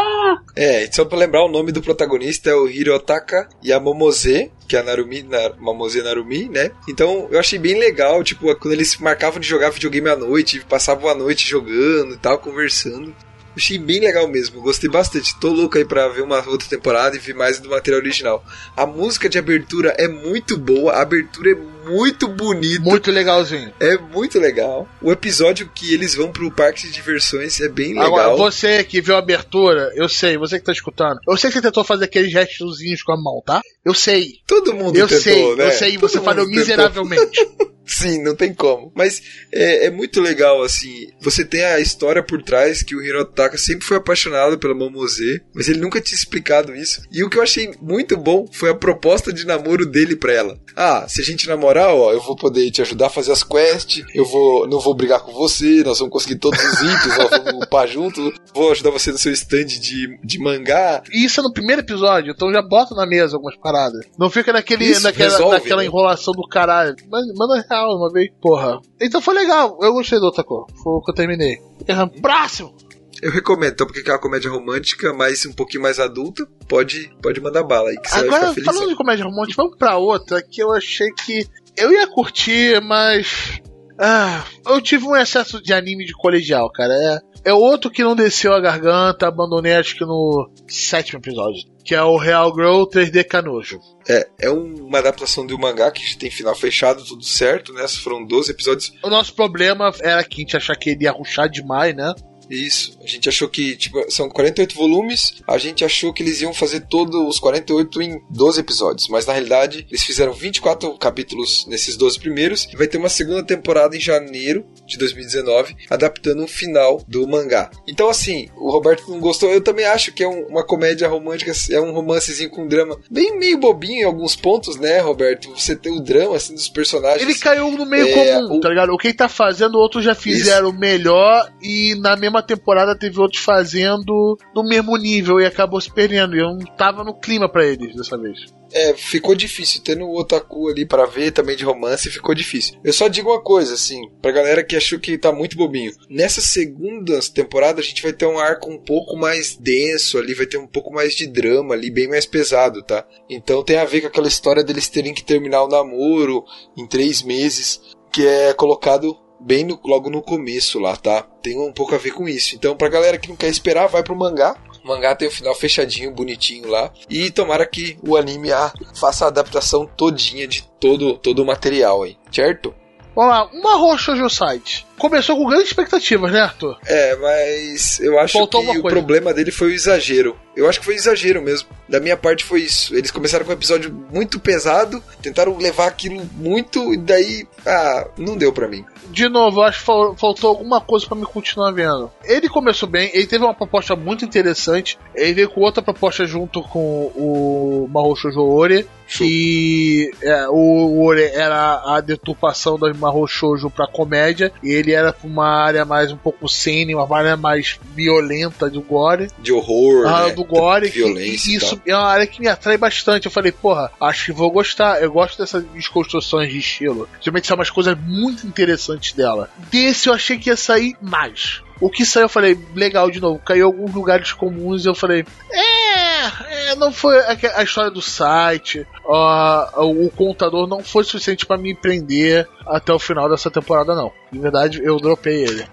É, só pra lembrar, o nome do protagonista é o Hirotaka Yamamose, que é a Narumi, na, Mamose Narumi, né? Então eu achei bem legal, tipo, quando eles marcavam de jogar videogame à noite, passavam a noite jogando e tal, conversando. Achei bem legal mesmo, gostei bastante. Tô louco aí pra ver uma outra temporada e ver mais do material original. A música de abertura é muito boa, a abertura é muito bonita. Muito legalzinho. É muito legal. O episódio que eles vão pro parque de diversões é bem legal. Agora, você que viu a abertura, eu sei, você que tá escutando, eu sei que você tentou fazer aqueles gestozinhos com a mão, tá? Eu sei. Todo mundo Eu tentou, sei, né? eu sei, Todo você falhou miseravelmente. Sim, não tem como. Mas é, é muito legal, assim. Você tem a história por trás que o Hirotaka sempre foi apaixonado pela Momose, mas ele nunca tinha explicado isso. E o que eu achei muito bom foi a proposta de namoro dele pra ela. Ah, se a gente namorar, ó, eu vou poder te ajudar a fazer as quests, eu vou, não vou brigar com você, nós vamos conseguir todos os itens, nós vamos upar junto, vou ajudar você no seu stand de, de mangá. E isso é no primeiro episódio, então já bota na mesa algumas paradas. Não fica naquele, Isso, naquela, resolve, naquela né? enrolação do caralho. Manda real uma vez, porra. Então foi legal, eu gostei do Otako. Foi o que eu terminei. Próximo! Eu recomendo, então, porque é uma comédia romântica, mas um pouquinho mais adulta, pode, pode mandar bala aí, que você vai Agora, ficar feliz. falando de comédia romântica, vamos pra outra que eu achei que eu ia curtir, mas. Ah, eu tive um excesso de anime de colegial, cara. É, é outro que não desceu a garganta, abandonei acho que no sétimo episódio. Que é o Real Grow 3D Canojo. É, é um- uma adaptação de um mangá que tem final fechado, tudo certo, né? Foram 12 episódios. O nosso problema era que a gente achar que ele ia ruxar demais, né? Isso. A gente achou que, tipo, são 48 volumes. A gente achou que eles iam fazer todos os 48 em 12 episódios. Mas na realidade, eles fizeram 24 capítulos nesses 12 primeiros. E vai ter uma segunda temporada em janeiro de 2019, adaptando um final do mangá. Então, assim, o Roberto não gostou. Eu também acho que é um- uma comédia romântica, é um romancezinho com drama bem meio bobinho em alguns pontos, né, Roberto? Você tem o drama, assim, dos personagens. Ele caiu no meio É, comum, o- tá ligado? O que ele tá fazendo, outros já fizeram melhor e na mesma temporada teve outros fazendo no mesmo nível e acabou se perdendo. E eu não tava no clima pra eles dessa vez. É, ficou difícil. Tendo o Otaku ali pra ver também de romance, ficou difícil. Eu só digo uma coisa, assim, pra galera que achou que tá muito bobinho. Nessa segunda temporada, a gente vai ter um arco um pouco mais denso ali, vai ter um pouco mais de drama ali, bem mais pesado, tá? Então tem a ver com aquela história deles terem que terminar o namoro em três meses, que é colocado bem no- logo no começo lá, tá? Tem um pouco a ver com isso. Então, pra galera que não quer esperar, vai pro mangá. O mangá tem o final fechadinho, bonitinho lá. E tomara que o anime ah, faça a adaptação todinha de todo, todo o material aí, certo? Vamos lá, uma roxa Shoujo Site. Começou com grandes expectativas, né, Arthur? É, mas eu acho Faltou que o coisa. problema dele foi o exagero. Eu acho que foi exagero mesmo. Da minha parte foi isso. Eles começaram com um episódio muito pesado, tentaram levar aquilo muito e daí, ah, não deu pra mim. De novo, eu acho que fal- faltou alguma coisa pra me continuar vendo. Ele começou bem, ele teve uma proposta muito interessante. Ele veio com outra proposta junto com o Mahou Shoujo Ore. Que é, o Ore era a deturpação da Mahou Shoujo pra comédia. E ele era pra uma área mais um pouco cine, uma área mais violenta do gore. De horror, Ah, né? do gore, que, violência e isso é uma área que me atrai bastante. Eu falei, porra, acho que vou gostar. Eu gosto dessas desconstruções de estilo. Geralmente são umas coisas muito interessantes dela. Desse eu achei que ia sair mais. O que saiu, eu falei, legal de novo. Caiu em alguns lugares comuns e eu falei, é, é, não foi a, a história do site, ó, o contador não foi suficiente pra me prender até o final dessa temporada, não. De verdade, eu dropei ele.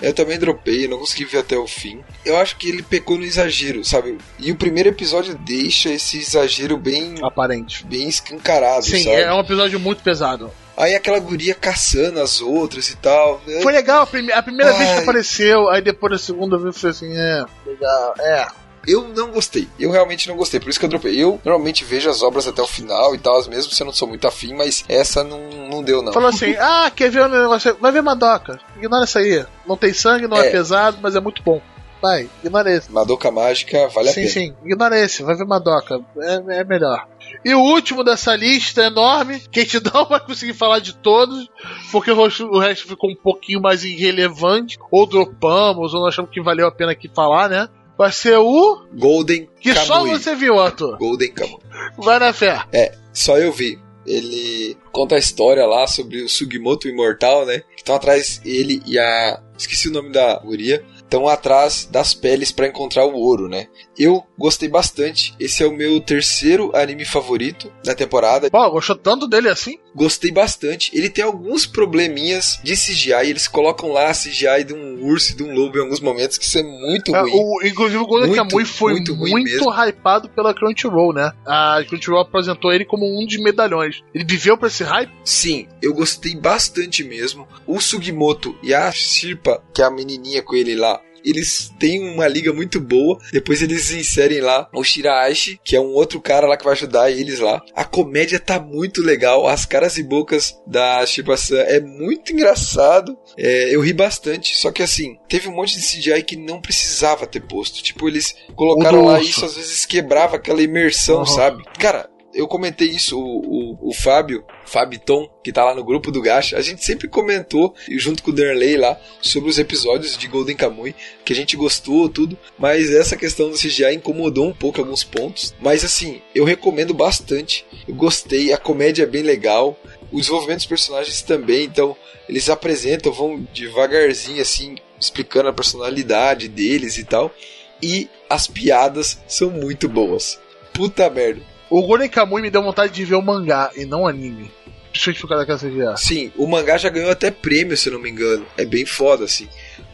Eu também dropei, não consegui ver até o fim. Eu acho que ele pecou no exagero, sabe? E o primeiro episódio deixa esse exagero bem, Aparente. bem escancarado, Sim, sabe? é um episódio muito pesado. Aí aquela guria caçando as outras e tal. Foi legal a, prime- a primeira vez que Ai. apareceu, aí depois da segunda vez falei assim, é, legal, é. Eu não gostei. Eu realmente não gostei. Por isso que eu dropei. Eu normalmente vejo as obras até o final e tal, mesmo se eu não sou muito afim, mas essa não, não deu, não. Falou assim, ah, quer ver um negócio? Vai ver Madoka. Ignora isso aí. Não tem sangue, não é, É. pesado, mas é muito bom. Vai, ignora esse. Madoka Mágica vale a sim, pena. sim, ignora esse, vai ver Madoka. É, é melhor. E o último dessa lista enorme, que a gente não vai conseguir falar de todos, porque o resto, ficou um pouquinho mais irrelevante, ou dropamos, ou nós achamos que valeu a pena aqui falar, né? Vai ser o Golden que só Kamui. você viu, Arthur. Golden Kamui. Vai na fé. É, só eu vi. Ele conta a história lá sobre o Sugimoto Imortal, né? Que estão atrás, ele e a. Esqueci o nome da guria. Estão atrás das peles para encontrar o ouro, né? Eu gostei bastante. Esse é o meu terceiro anime favorito da temporada. Pô, gostou tanto dele assim? Gostei bastante. Ele tem alguns probleminhas de CGI. Eles colocam lá a CGI de um urso e de um lobo em alguns momentos, que isso é muito É, ruim. o, inclusive o Golden Muito, Kamuy foi muito muito, mesmo. hypado pela Crunchyroll, né? A Crunchyroll apresentou ele como um dos medalhões. Ele viveu pra esse hype? Sim, eu gostei bastante mesmo. O Sugimoto e a Shirpa, que é a menininha com ele lá, eles têm uma liga muito boa. Depois eles inserem lá o Shiraishi, que é um outro cara lá que vai ajudar eles lá. A comédia tá muito legal. As caras e bocas da Shirpa-san é muito engraçado. É, eu ri bastante. Só que assim, teve um monte de CGI que não precisava ter posto. Tipo, eles colocaram lá isso, às vezes quebrava aquela imersão, Uhum. sabe? Cara, eu comentei isso, o, o, o Fábio, Fabiton, que tá lá no grupo do Gacha, a gente sempre comentou, junto com o Darley lá, sobre os episódios de Golden Kamuy, que a gente gostou, tudo, mas essa questão do CGI incomodou um pouco alguns pontos, mas assim, eu recomendo bastante, eu gostei, a comédia é bem legal, o desenvolvimento dos personagens também, então eles apresentam, vão devagarzinho assim, explicando a personalidade deles e tal, e as piadas são muito boas. Puta merda. O Golden Kamuy me deu vontade de ver o mangá e não o anime. Deixa eu explicar daquela CGA. Sim, o mangá já ganhou até prêmio, se não me engano. É bem foda, assim.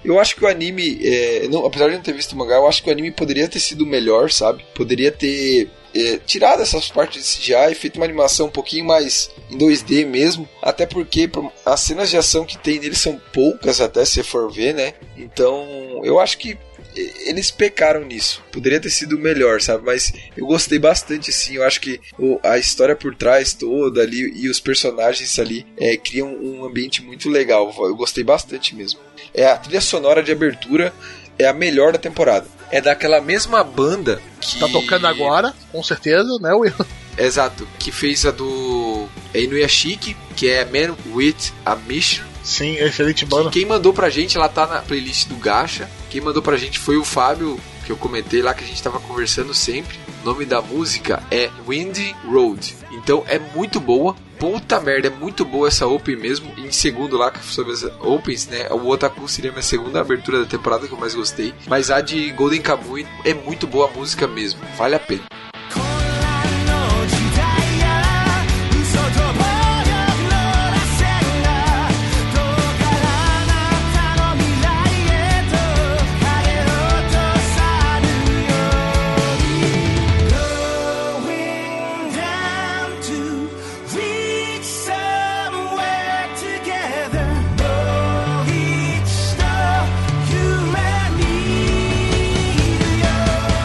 Eu acho que o anime, é, não, apesar de não ter visto o mangá, eu acho que o anime poderia ter sido melhor, sabe? Poderia ter é, tirado essas partes de CGI e feito uma animação um pouquinho mais em 2D mesmo. Até porque as cenas de ação que tem nele são poucas, até se for ver, né? Então eu acho que eles pecaram nisso. Poderia ter sido melhor, sabe? Mas eu gostei bastante, sim. Eu acho que o, a história por trás toda ali e os personagens ali é, criam um ambiente muito legal. Eu gostei bastante mesmo. É a trilha sonora de abertura é a melhor da temporada. É daquela mesma banda que. Tá tocando agora, com certeza, né, Will? Exato, que fez a do Inuyashiki, que é Man with a Mission. Sim, excelente banda. Quem mandou pra gente, ela tá na playlist do Gacha. Quem mandou pra gente foi o Fábio, que eu comentei lá que a gente tava conversando sempre. O nome da música é Windy Road. Então é muito boa. Puta merda, é muito boa essa Open mesmo. Em segundo lá, sobre as Opens, né? O Otaku seria minha segunda abertura da temporada que eu mais gostei. Mas a de Golden Kamuy é muito boa a música mesmo. Vale a pena.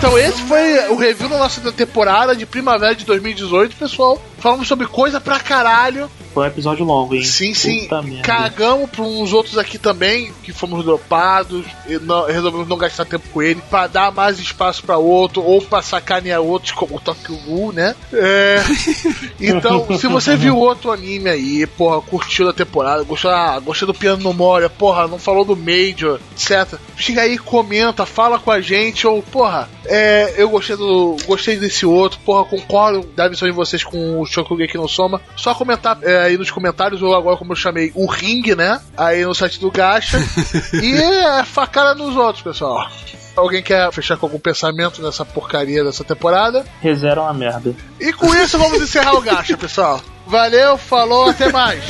Então esse foi o review da nossa temporada de primavera de 2018, pessoal. Falamos sobre coisa pra caralho. Foi um episódio longo, hein? Sim, sim. Cagamos pra uns outros aqui também, que fomos dropados. E não, resolvemos não gastar tempo com ele, pra dar mais espaço pra outro, ou pra sacanear outros, como o Tokyo Ghoul, né? É, então, se você viu outro anime aí, porra, curtiu da temporada, gostou, ah, gostou do Piano no Moria, porra, não falou do Major, etc. Chega aí, comenta, fala com a gente, ou, porra, é, eu gostei do. gostei desse outro, porra, concordo da visão de vocês com o Shokugeki no Soma. Só comentar é, aí nos comentários, ou agora como eu chamei, o ring, né? Aí no site do Gacha. e é facada nos outros, pessoal. Alguém quer fechar com algum pensamento nessa porcaria dessa temporada? Rezeram a merda. E com isso vamos encerrar o Gacha, pessoal. Valeu, falou, até mais.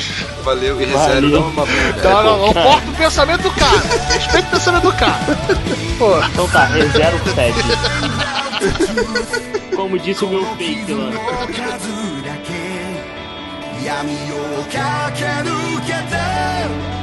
Valeu e reserva não uma Não, não, não corta o pensamento do cara. Respeita o pensamento do cara. Pô. Então tá, reserva o 7. Como disse o meu fake lá. 闇を駆け抜けて